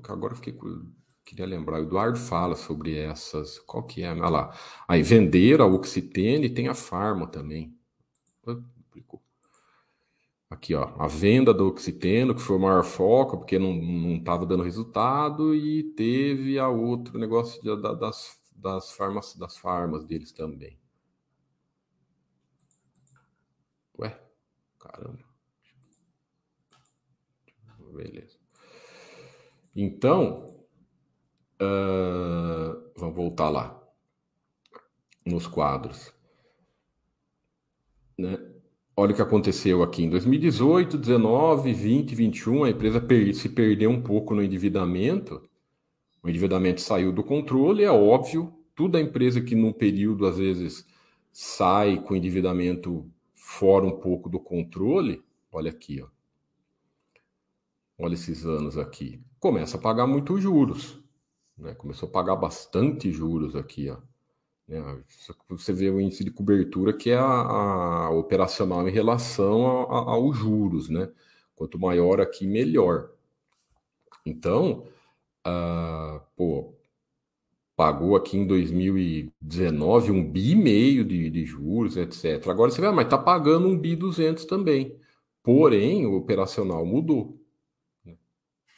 Agora eu fiquei queria lembrar, o Eduardo fala sobre essas. Qual que é? Olha lá. Aí venderam a Oxitene tem a Farma também. Aqui, ó, a venda do Oxiteno, que foi o maior foco, porque não estava dando resultado, e teve a outro negócio de, da, das, das, farmas, das farmas deles também. Ué, Caramba. Beleza. Então, uh, vamos voltar lá nos quadros. Né? Olha o que aconteceu aqui em 2018, 19, 20, 21. A empresa per se perdeu um pouco no endividamento. O endividamento saiu do controle, é óbvio. Toda empresa que num período, às vezes, sai com endividamento fora um pouco do controle, olha aqui, ó. Olha esses anos aqui. Começa a pagar muitos juros. Né? Começou a pagar bastante juros aqui, ó. Né? Você vê o índice de cobertura que é a, a operacional em relação aos juros, né? Quanto maior aqui, melhor. Então, uh, pô, pagou aqui em 2019 um bi e meio de, de juros, etc. Agora você vê, ah, mas está pagando um bi 200 também. Porém, o operacional mudou.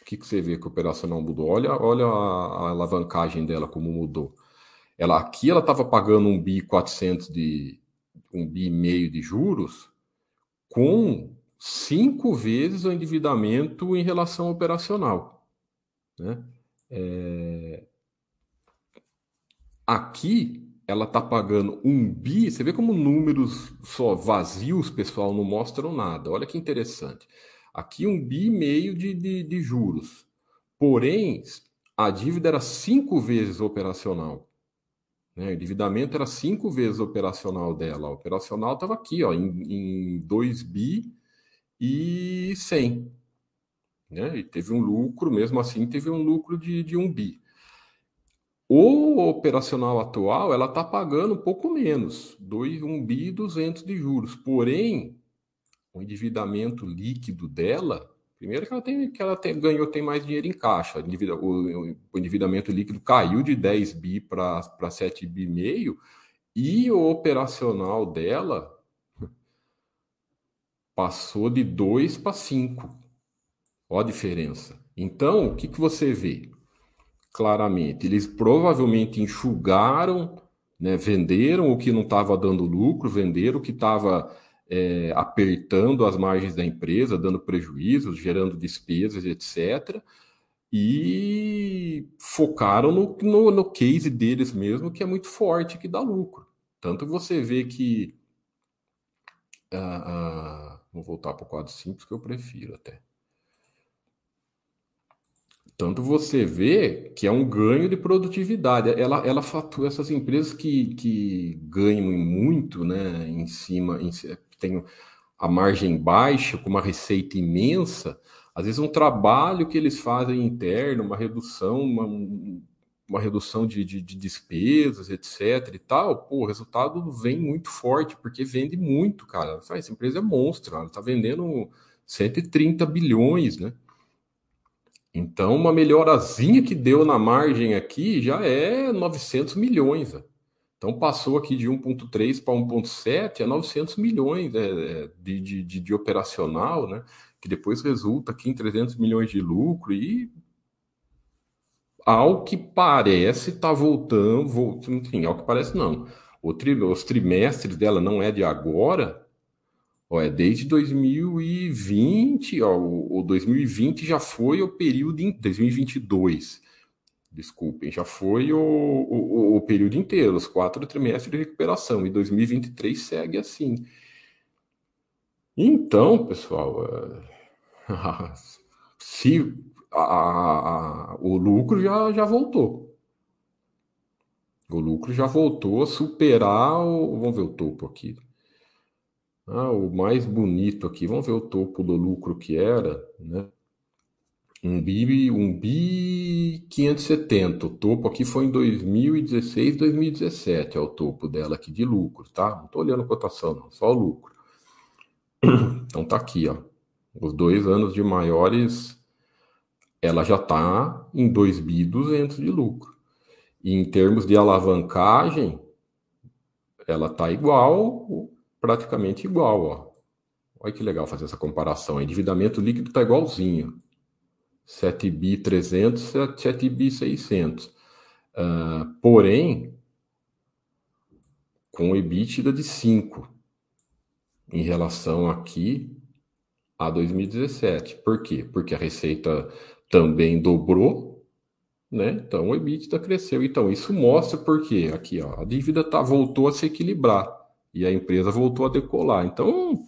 Que, que você vê que o operacional mudou? Olha, olha a, a alavancagem dela como mudou. Ela aqui ela estava pagando um bi 400 de um bi meio de juros com cinco vezes o endividamento em relação operacional, né? É... Aqui ela está pagando um bi. Você vê como números só vazios, pessoal, não mostram nada. Olha que interessante. Aqui um bi e meio de, de, de juros. Porém, a dívida era cinco vezes operacional. Né? O endividamento era cinco vezes operacional dela. O operacional estava aqui, ó, em, em 2 bi e 100. Né? E teve um lucro, mesmo assim, teve um lucro de, de 1 bi. O operacional atual, ela está pagando um pouco menos, 2, 1 bi e 200 de juros. Porém, o endividamento líquido dela Primeiro que ela tem que ela tem, ganhou, tem mais dinheiro em caixa. O, o endividamento líquido caiu de 10 bi para 7 bi e meio e o operacional dela passou de 2 para 5. Olha a diferença. Então, o que, que você vê? Claramente, eles provavelmente enxugaram, né, venderam o que não estava dando lucro, venderam o que estava é, apertando as margens da empresa, dando prejuízos, gerando despesas, etc. E focaram no, no, no case deles mesmo, que é muito forte, que dá lucro. Tanto você vê que. Uh, uh, vou voltar para o quadro simples que eu prefiro até. Tanto você vê que é um ganho de produtividade. Ela, ela fatura essas empresas que, que ganham muito né, em cima, em, tem a margem baixa, com uma receita imensa, às vezes um trabalho que eles fazem interno, uma redução, uma, uma redução de, de, de, despesas, etc. e tal, pô, o resultado vem muito forte, porque vende muito, cara. Essa empresa é monstro, ela está vendendo 130 bilhões, né? Então, uma melhorazinha que deu na margem aqui já é 900 milhões. Então passou aqui de 1,3 para 1,7 a 900 milhões né, de, de, de, de, operacional, né? Que depois resulta aqui em 300 milhões de lucro e ao que parece está voltando, voltando, enfim, ao que parece não. Tri, os trimestres dela não é de agora, ó, é desde 2020, ó, o, o 2020 já foi o período em 2022 desculpem, já foi o, o, o, período inteiro, os quatro trimestres de recuperação, e 2023 segue assim. Então, pessoal, é, se a, a, o lucro já, já voltou. O lucro já voltou a superar o. Vamos ver o topo aqui. Ah, o mais bonito aqui. Vamos ver o topo do lucro que era, né? Um bi, um bi 570. O topo aqui foi em 2016, 2017. É o topo dela aqui de lucro, tá? Não estou olhando a cotação, não, só o lucro. Então tá aqui, ó. Os dois anos de maiores, ela já tá em 2 bi 200 de lucro. E em termos de alavancagem, ela tá igual, praticamente igual, ó. Olha que legal fazer essa comparação. O endividamento líquido tá igualzinho. 7 bi 300, 7 bi 600. Uh, porém, com EBITDA de 5. Em relação aqui, a 2017. Por quê? Porque a receita também dobrou, né? Então o EBITDA cresceu. Então isso mostra porque aqui, ó, a dívida tá voltou a se equilibrar e a empresa voltou a decolar. Então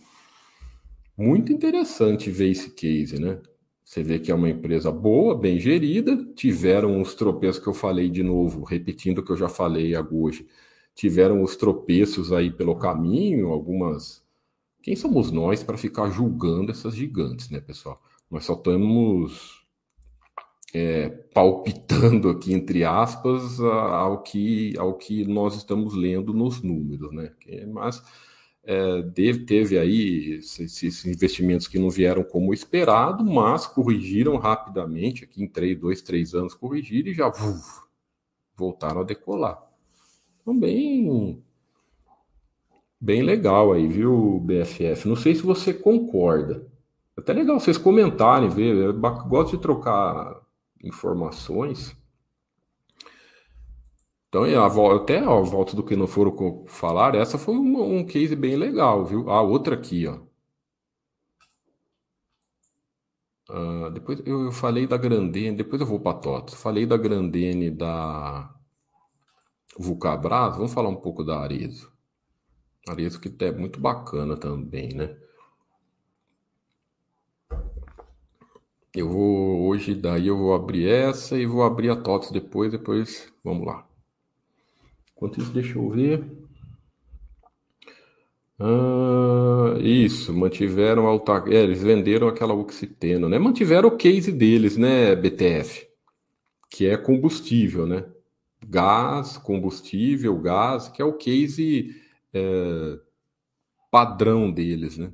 muito interessante ver esse case, né? Você vê que é uma empresa boa, bem gerida, tiveram os tropeços que eu falei de novo, repetindo o que eu já falei hoje. Tiveram os tropeços aí pelo caminho, algumas. Quem somos nós para ficar julgando essas gigantes, né, pessoal? Nós só estamos é, palpitando aqui, entre aspas, ao que, ao que nós estamos lendo nos números, né? Mas é, teve aí esses investimentos que não vieram como esperado, mas corrigiram rapidamente, aqui em três, dois, três anos corrigiram e já uf, voltaram a decolar. Então, bem, bem legal aí, viu, BFF? Não sei se você concorda. Até legal vocês comentarem, ver. Eu gosto de trocar informações. Então, até a volta do que não foram falar, essa foi um, case bem legal, viu? A outra aqui, ó. Uh, depois eu, eu, falei da Grandene, depois eu vou para TOTS. Falei da Grandene da Vulcabras, vamos falar um pouco da Arezo. Arezo que é muito bacana também, né? Eu vou hoje, daí eu vou abrir essa e vou abrir a TOTS depois, depois vamos lá. Enquanto isso, deixa eu ver. Ah, isso, mantiveram a autarquia. É, eles venderam aquela oxiteno, né? Mantiveram o case deles, né, BTF? Que é combustível, né? Gás, combustível, gás, que é o case é, padrão deles, né?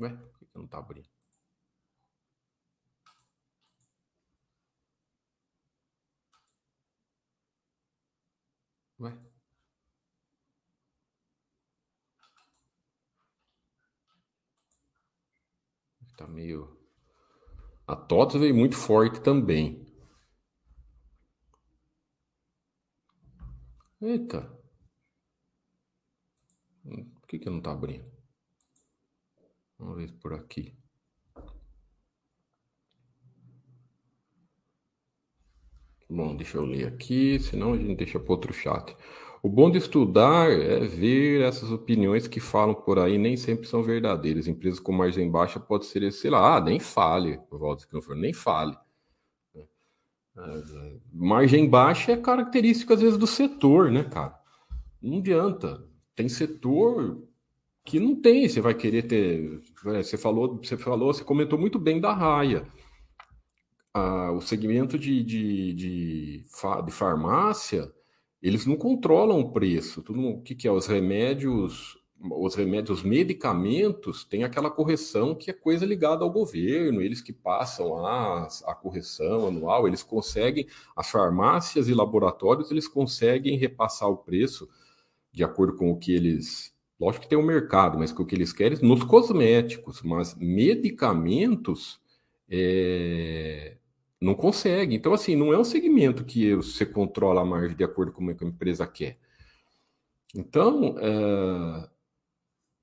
Ué, não tá abrindo? Ué? Tá meio. A TOTS veio muito forte também. Eita. Por que, que não tá abrindo? Vamos ver por aqui. Bom, deixa eu ler aqui, senão a gente deixa para outro chat. O bom de estudar é ver essas opiniões que falam por aí, nem sempre são verdadeiras. Empresas com margem baixa pode ser, sei lá, ah, nem fale, Walter nem fale. É, margem baixa é característica, às vezes, do setor, né, cara? Não adianta. Tem setor que não tem, você vai querer ter. É, você falou, você falou, você comentou muito bem da raia a, o segmento de, de, de, de, farmácia, eles não controlam o preço. Tudo, o que, que é? Os remédios, os remédios, os medicamentos, tem aquela correção que é coisa ligada ao governo, eles que passam lá a correção anual, eles conseguem, as farmácias e laboratórios, eles conseguem repassar o preço de acordo com o que eles Lógico que tem o um mercado, mas com o que eles querem nos cosméticos, mas medicamentos é, não consegue. Então, assim, não é um segmento que você controla a margem de acordo com o que a empresa quer. Então, é...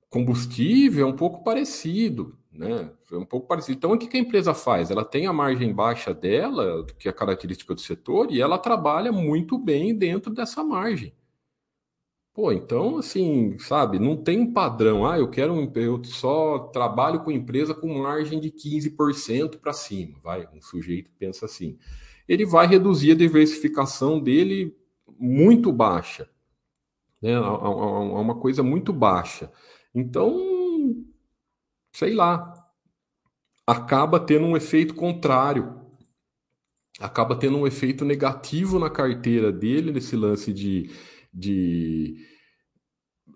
combustível é um pouco parecido, né? É um pouco parecido. Então, o que a empresa faz? Ela tem a margem baixa dela, que é a característica do setor, e ela trabalha muito bem dentro dessa margem. Pô, então, assim, sabe, não tem um padrão. Ah, eu quero um, eu só trabalho com empresa com margem de 15% para cima. Vai, um sujeito pensa assim. Ele vai reduzir a diversificação dele muito baixa, né? Uma coisa muito baixa. Então, sei lá, acaba tendo um efeito contrário. Acaba tendo um efeito negativo na carteira dele, nesse lance de de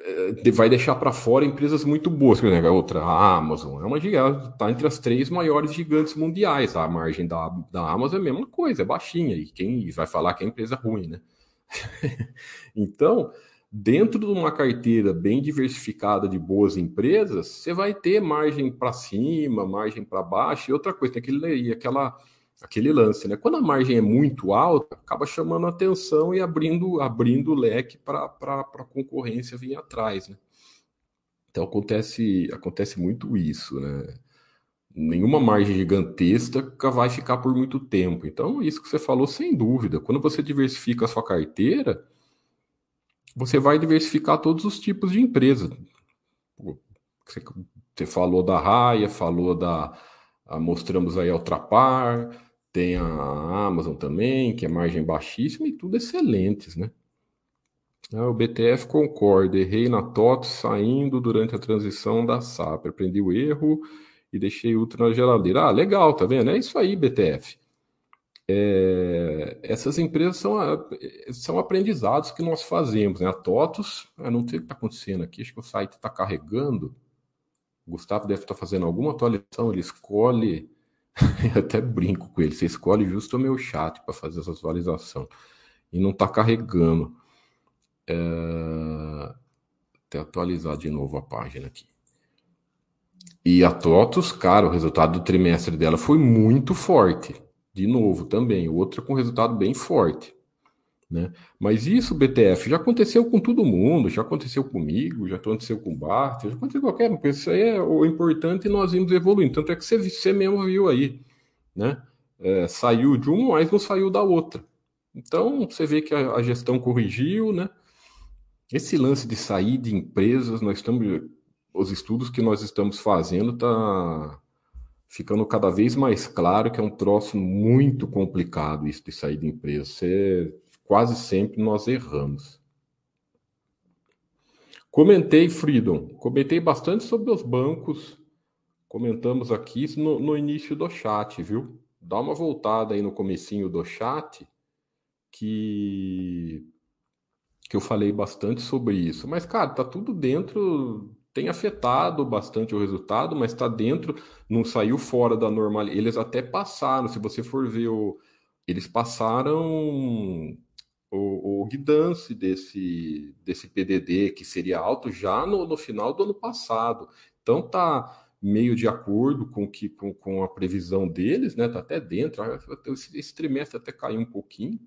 eh, vai deixar para fora empresas muito boas, por exemplo, a outra, a Amazon, é uma gigante, está entre as três maiores gigantes mundiais. A margem da, da Amazon é a mesma coisa, é baixinha, e quem vai falar que é empresa ruim, né? então, dentro de uma carteira bem diversificada de boas empresas, você vai ter margem para cima, margem para baixo, e outra coisa, tem aquele, aquela aquele lance, né? Quando a margem é muito alta, acaba chamando atenção e abrindo abrindo o leque para a concorrência vir atrás, né? Então acontece, acontece muito isso, né? Nenhuma margem gigantesca vai ficar por muito tempo. Então, isso que você falou, sem dúvida. Quando você diversifica a sua carteira, você vai diversificar todos os tipos de empresa. Você falou da Raia, falou da. Mostramos aí a Ultrapar, tem a Amazon também, que é margem baixíssima e tudo excelentes, né? Ah, o BTF concorda, errei na TOTS saindo durante a transição da SAP, aprendi o erro e deixei Ultra na geladeira. Ah, legal, tá vendo? É isso aí, BTF. É, essas empresas são, são aprendizados que nós fazemos, né? A TOTOS, eu não sei o que está acontecendo aqui, acho que o site está carregando. O Gustavo deve estar tá fazendo alguma atualização, ele escolhe, eu até brinco com ele, você escolhe justo o meu chat para fazer essa atualização. E não está carregando. É... Até atualizar de novo a página aqui. E a TOTUS, cara, o resultado do trimestre dela foi muito forte. De novo, também, outra com resultado bem forte. Né? Mas isso, BTF, já aconteceu com todo mundo, já aconteceu comigo, já aconteceu com o Bart, já aconteceu com qualquer coisa. Isso aí é o importante nós vimos evoluindo. Tanto é que você, você mesmo viu aí, né? É, saiu de uma, mas não saiu da outra. Então, você vê que a, a gestão corrigiu, né? Esse lance de sair de empresas, nós estamos, os estudos que nós estamos fazendo tá ficando cada vez mais claro que é um troço muito complicado isso de sair de empresa. Você, quase sempre nós erramos. Comentei, Freedom, comentei bastante sobre os bancos, comentamos aqui no, no início do chat, viu? Dá uma voltada aí no comecinho do chat, que que eu falei bastante sobre isso. Mas, cara, tá tudo dentro, tem afetado bastante o resultado, mas tá dentro, não saiu fora da normalidade. Eles até passaram, se você for ver o. Eles passaram o, o guidance desse, desse PDD, que seria alto, já no, no final do ano passado. Então tá meio de acordo com que com, com a previsão deles, né? Tá até dentro. Esse, esse trimestre até caiu um pouquinho.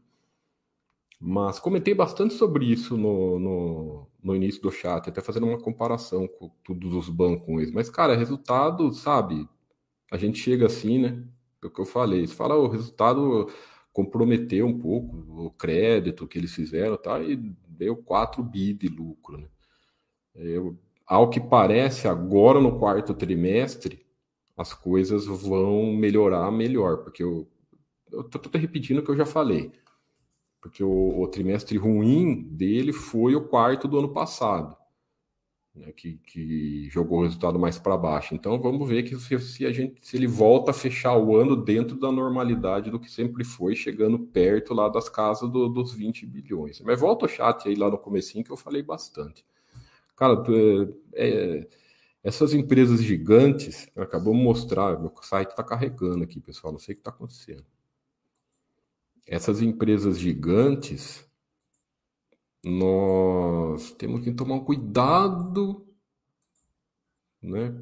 Mas comentei bastante sobre isso no, no, no, início do chat, até fazendo uma comparação com todos os bancos. Mas, cara, resultado, sabe? A gente chega assim, né? É o que eu falei. Você fala, o resultado comprometeu um pouco o crédito que eles fizeram, tá? E deu 4 bi de lucro, né? Eu, ao que parece, agora no quarto trimestre, as coisas vão melhorar melhor, porque eu, tô repetindo o que eu já falei porque o, o, trimestre ruim dele foi o quarto do ano passado, né, que, que, jogou o resultado mais para baixo. Então vamos ver que se, se, a gente, se ele volta a fechar o ano dentro da normalidade do que sempre foi, chegando perto lá das casas do, dos 20 bilhões. Mas volta o chat aí lá no comecinho que eu falei bastante. Cara, é, é, essas empresas gigantes, acabou de mostrar, meu site está carregando aqui, pessoal, não sei o que está acontecendo essas empresas gigantes, nós temos que tomar um cuidado, né?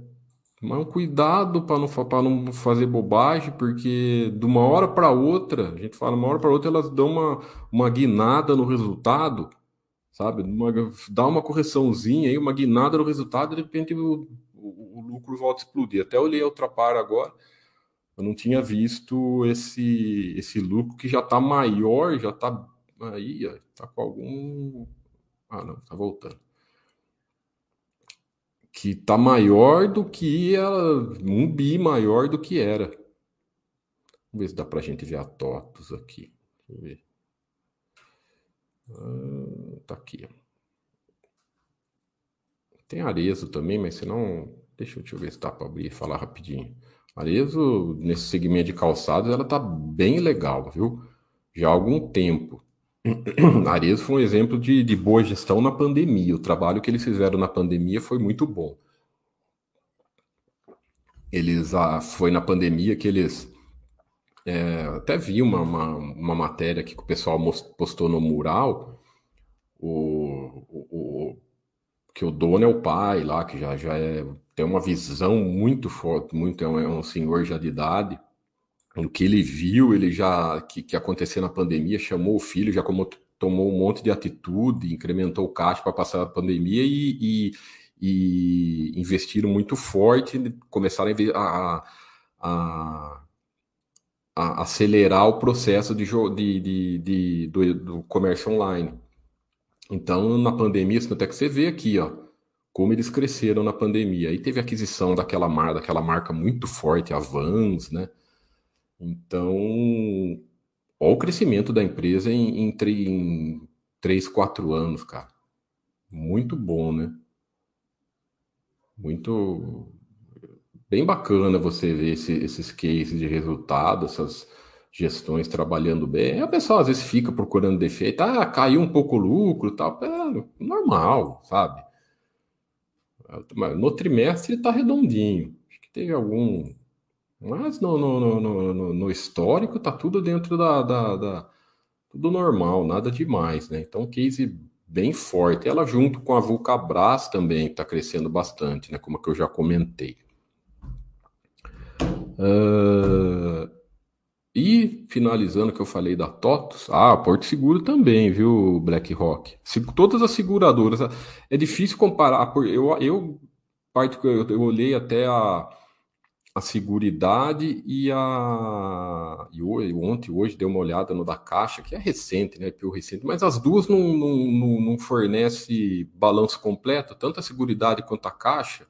Tomar um cuidado para não, não fazer bobagem, porque de uma hora para outra, a gente fala, uma hora para outra, elas dão uma, uma guinada no resultado, sabe? Uma, dá uma correçãozinha aí, uma guinada no resultado, de repente o, o, o lucro volta a explodir. Até olhei a Ultrapar agora, eu não tinha visto esse esse lucro que já está maior, já está aí, está com algum. Ah, não, está voltando. Que está maior do que ela, um bi maior do que era. Vamos ver se dá para a gente ver a TOTUS aqui. Deixa eu ver. Ah, tá aqui. Tem Arezo também, mas se não. Deixa eu, deixa eu ver se dá para abrir e falar rapidinho. Arezo, nesse segmento de calçados, ela tá bem legal, viu? Já há algum tempo. Arezo foi um exemplo de, de boa gestão na pandemia. O trabalho que eles fizeram na pandemia foi muito bom. Eles ah, foi na pandemia que eles é, até vi uma, uma, uma, matéria que o pessoal postou no mural. O, o, o, que o dono é o pai lá, que já, já é tem uma visão muito forte, muito é um, é um senhor já de idade. O que ele viu, ele já que, que aconteceu na pandemia, chamou o filho, já como tomou um monte de atitude, incrementou o caixa para passar a pandemia e, e, e investiram muito forte, começaram a, a, a acelerar o processo de, de, de, de do, do, comércio online. Então, na pandemia, até que você vê aqui, ó, como eles cresceram na pandemia. Aí teve aquisição daquela marca, daquela marca muito forte, a Vans, né? Então, olha o crescimento da empresa em, em, em 3, 4 anos, cara. Muito bom, né? Muito bem bacana você ver esse, esses cases de resultado, essas gestões trabalhando bem. A pessoa às vezes fica procurando defeito, ah, caiu um pouco o lucro, tal, é normal, sabe? No trimestre está redondinho. Acho que teve algum. Mas no, no, no, no histórico está tudo dentro da, da, da, tudo normal, nada demais, né? Então, case bem forte. Ela junto com a Vulcabras também está crescendo bastante, né? Como que eu já comentei. Uh, e finalizando que eu falei da TOTOS, ah, Porto Seguro também, viu, BlackRock? Todas as seguradoras, é difícil comparar. Eu, eu, eu, eu olhei até a, a Seguridade e a. E ontem, hoje, dei uma olhada no da Caixa, que é recente, né? IPO recente, mas as duas não, não, não, não fornece balanço completo, tanto a Seguridade quanto a Caixa.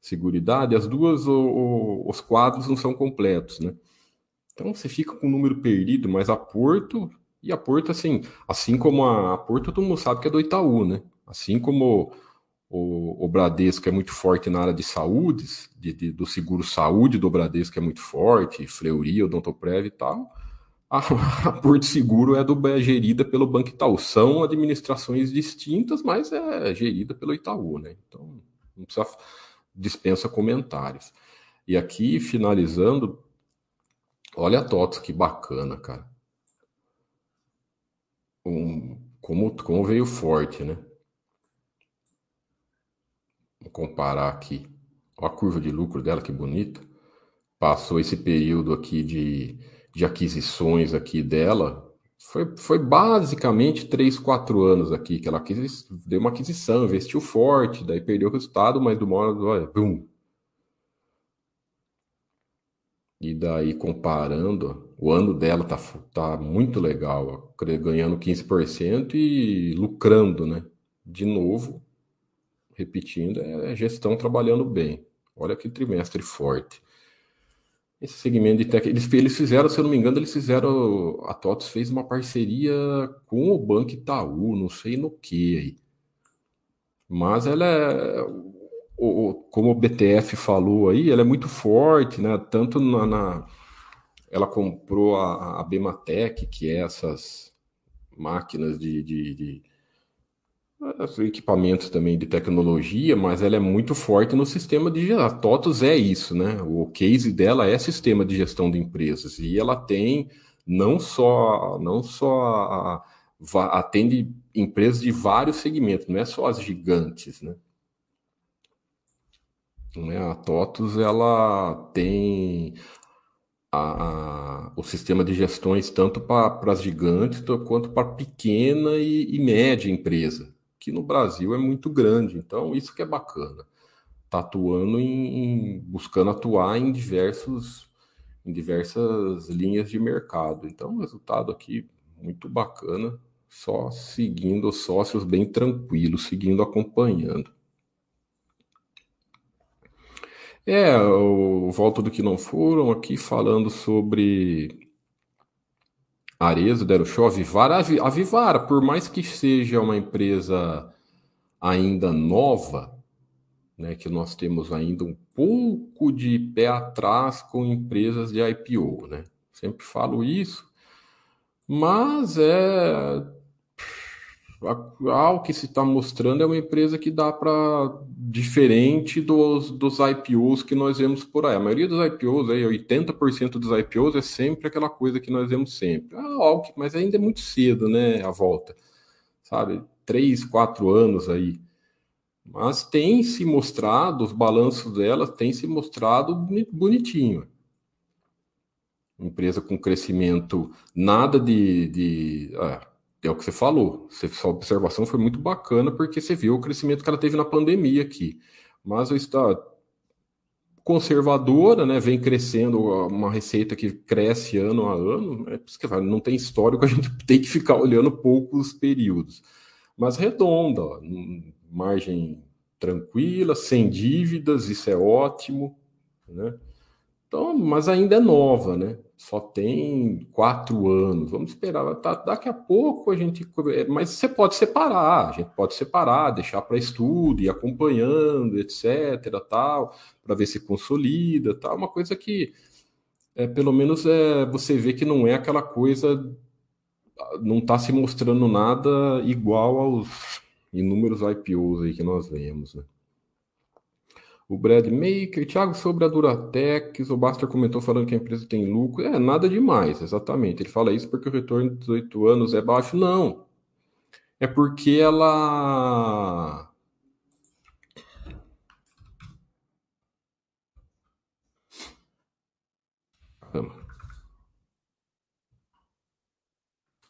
Seguridade, as duas, o, o, os quadros não são completos, né? Então você fica com o número perdido, mas a Porto, e a Porto, assim, assim como a, a Porto, todo mundo sabe que é do Itaú, né? Assim como o, o Bradesco é muito forte na área de saúde, de, de, do seguro saúde do Bradesco é muito forte, Fleury, Odontoprev e tal. A, a Porto Seguro é, do, é gerida pelo Banco Itaú. São administrações distintas, mas é gerida pelo Itaú, né? Então, não precisa dispensa comentários. E aqui, finalizando, olha a TOTS, que bacana, cara. Um, como, como veio forte, né? Vou comparar aqui. Olha a curva de lucro dela, que bonita. Passou esse período aqui de, de aquisições aqui dela. Foi, foi basicamente 3, 4 anos aqui que ela quis, deu uma aquisição, investiu forte, daí perdeu o resultado, mas do modo, olha, bum. E daí comparando, o ano dela tá, tá muito legal, ó, ganhando 15% e lucrando, né? De novo, repetindo, é gestão trabalhando bem. Olha que trimestre forte. Esse segmento de tech, eles, eles fizeram, se eu não me engano, eles fizeram. A TOTS fez uma parceria com o Banco Itaú, não sei no que aí. Mas ela é. O, como o BTF falou aí, ela é muito forte, né? Tanto na. na ela comprou a, a Bematec, que é essas máquinas de, de, de equipamentos também de tecnologia, mas ela é muito forte no sistema de a TOTOS é isso, né? O case dela é sistema de gestão de empresas e ela tem não só não só atende empresas de vários segmentos, não é só as gigantes, né? É? A TOTOS ela tem a, a, o sistema de gestões tanto para as gigantes quanto para pequena e, e média empresa que no Brasil é muito grande. Então, isso que é bacana. Tá atuando em, em buscando atuar em diversos em diversas linhas de mercado. Então, resultado aqui muito bacana, só seguindo os sócios bem tranquilos, seguindo acompanhando. É, o volta do que não foram aqui falando sobre Arezo, Deruxó, Vivara. A por mais que seja uma empresa ainda nova, né, que nós temos ainda um pouco de pé atrás com empresas de IPO, né? Sempre falo isso, mas é ao que se está mostrando é uma empresa que dá para diferente dos, dos IPOs que nós vemos por aí. A maioria dos IPOs, aí, 80% dos IPOs é sempre aquela coisa que nós vemos sempre. Ah, mas ainda é muito cedo, né? A volta, sabe? Três, quatro anos aí. Mas tem se mostrado, os balanços dela tem se mostrado bonitinho. Empresa com crescimento, nada de. de ah, é o que você falou. sua observação foi muito bacana porque você viu o crescimento que ela teve na pandemia aqui. Mas está conservadora, né? Vem crescendo uma receita que cresce ano a ano. É isso que não tem histórico, a gente tem que ficar olhando poucos períodos. Mas redonda, margem tranquila, sem dívidas, isso é ótimo, né? Então, mas ainda é nova, né? Só tem quatro anos. Vamos esperar. Tá, daqui a pouco a gente. Mas você pode separar, a gente pode separar, deixar para estudo, ir acompanhando, etc. tal, para ver se consolida, tal. Uma coisa que é, pelo menos é, você vê que não é aquela coisa. Não está se mostrando nada igual aos inúmeros IPOs aí que nós vemos, né? O Brad Maker, Thiago, sobre a Duratex, o Baster comentou falando que a empresa tem lucro. É, nada demais, exatamente. Ele fala isso porque o retorno de 18 anos é baixo. Não. É porque ela.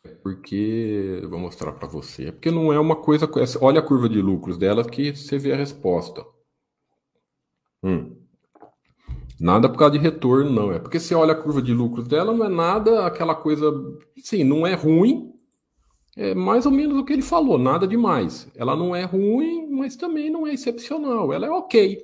É porque. Vou mostrar para você. É porque não é uma coisa. Olha a curva de lucros dela que você vê a resposta. Hum. Nada por causa de retorno, não. É porque você olha a curva de lucros dela, não é nada aquela coisa. Sim, não é ruim. É mais ou menos o que ele falou, nada demais. Ela não é ruim, mas também não é excepcional. Ela é ok.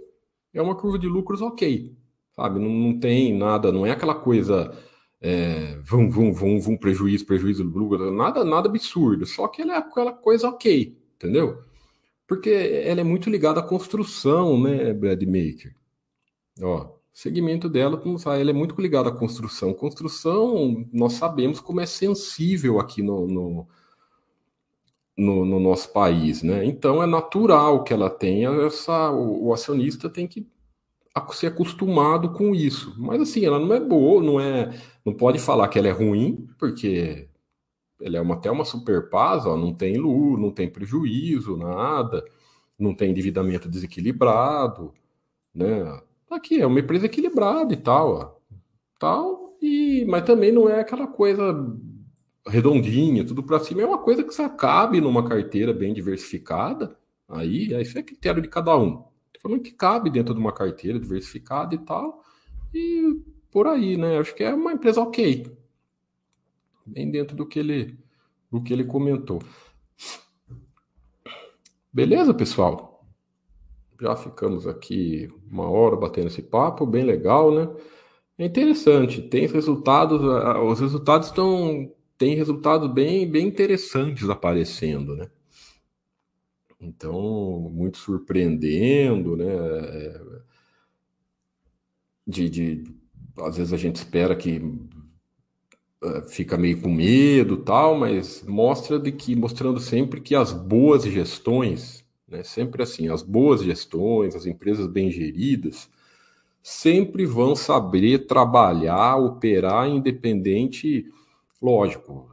É uma curva de lucros ok. Sabe? Não, não tem nada, não é aquela coisa. É, vum, vum, vum, vum, prejuízo, prejuízo, lucro, nada, nada absurdo. Só que ela é aquela coisa ok, entendeu? Porque ela é muito ligada à construção, né, Brad Maker? Ó, segmento dela, como sabe, ela é muito ligada à construção. Construção, nós sabemos como é sensível aqui no, no, no, no nosso país, né? Então é natural que ela tenha essa. O, o acionista tem que ser acostumado com isso. Mas assim, ela não é boa, não é. Não pode falar que ela é ruim, porque ele é uma, até uma super paz, ó, não tem lucro, não tem prejuízo, nada, não tem endividamento desequilibrado, né? Aqui é uma empresa equilibrada e tal, ó, tal, e mas também não é aquela coisa redondinha, tudo para cima, é uma coisa que só cabe numa carteira bem diversificada. Aí, aí isso é critério de cada um. Falando que cabe dentro de uma carteira diversificada e tal, e por aí, né? Acho que é uma empresa ok bem dentro do que ele, do que ele comentou. Beleza, pessoal? Já ficamos aqui uma hora batendo esse papo, bem legal, né? É interessante, tem resultados, os resultados estão tem resultados bem, bem interessantes aparecendo, né? Então, muito surpreendendo, né? É, de, de, às vezes a gente espera que fica meio com medo tal, mas mostra de que mostrando sempre que as boas gestões, né, sempre assim, as boas gestões, as empresas bem geridas, sempre vão saber trabalhar, operar independente, lógico.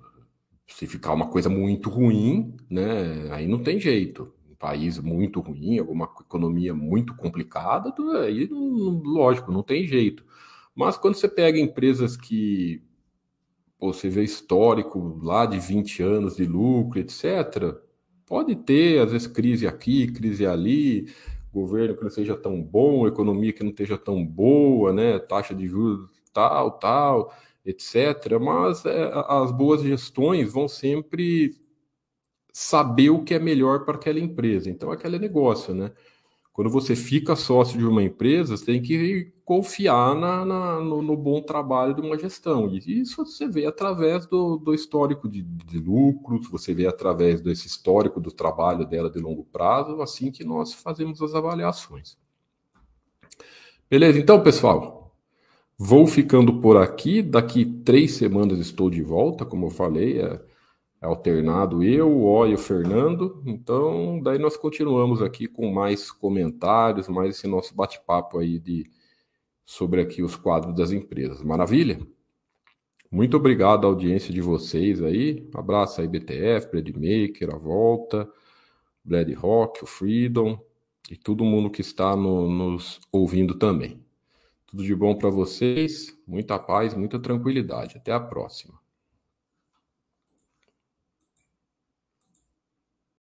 Se ficar uma coisa muito ruim, né, aí não tem jeito. Um país muito ruim, alguma economia muito complicada, aí lógico, não tem jeito. Mas quando você pega empresas que você vê histórico lá de 20 anos de lucro, etc. Pode ter, às vezes, crise aqui, crise ali, governo que não seja tão bom, economia que não esteja tão boa, né? taxa de juros tal, tal, etc. Mas é, as boas gestões vão sempre saber o que é melhor para aquela empresa. Então, aquele negócio, né? Quando você fica sócio de uma empresa, você tem que confiar na, na no, no, bom trabalho de uma gestão. E isso você vê através do, do histórico de, de, lucros, você vê através desse histórico do trabalho dela de longo prazo, assim que nós fazemos as avaliações. Beleza? Então, pessoal, vou ficando por aqui. Daqui três semanas estou de volta, como eu falei. É alternado eu, o O e o Fernando. Então, daí nós continuamos aqui com mais comentários, mais esse nosso bate-papo aí de sobre aqui os quadros das empresas. Maravilha? Muito obrigado à audiência de vocês aí. abraço aí, BTF, Bradmaker, a Volta, Rock, o Freedom e todo mundo que está no, nos ouvindo também. Tudo de bom para vocês, muita paz, muita tranquilidade. Até a próxima.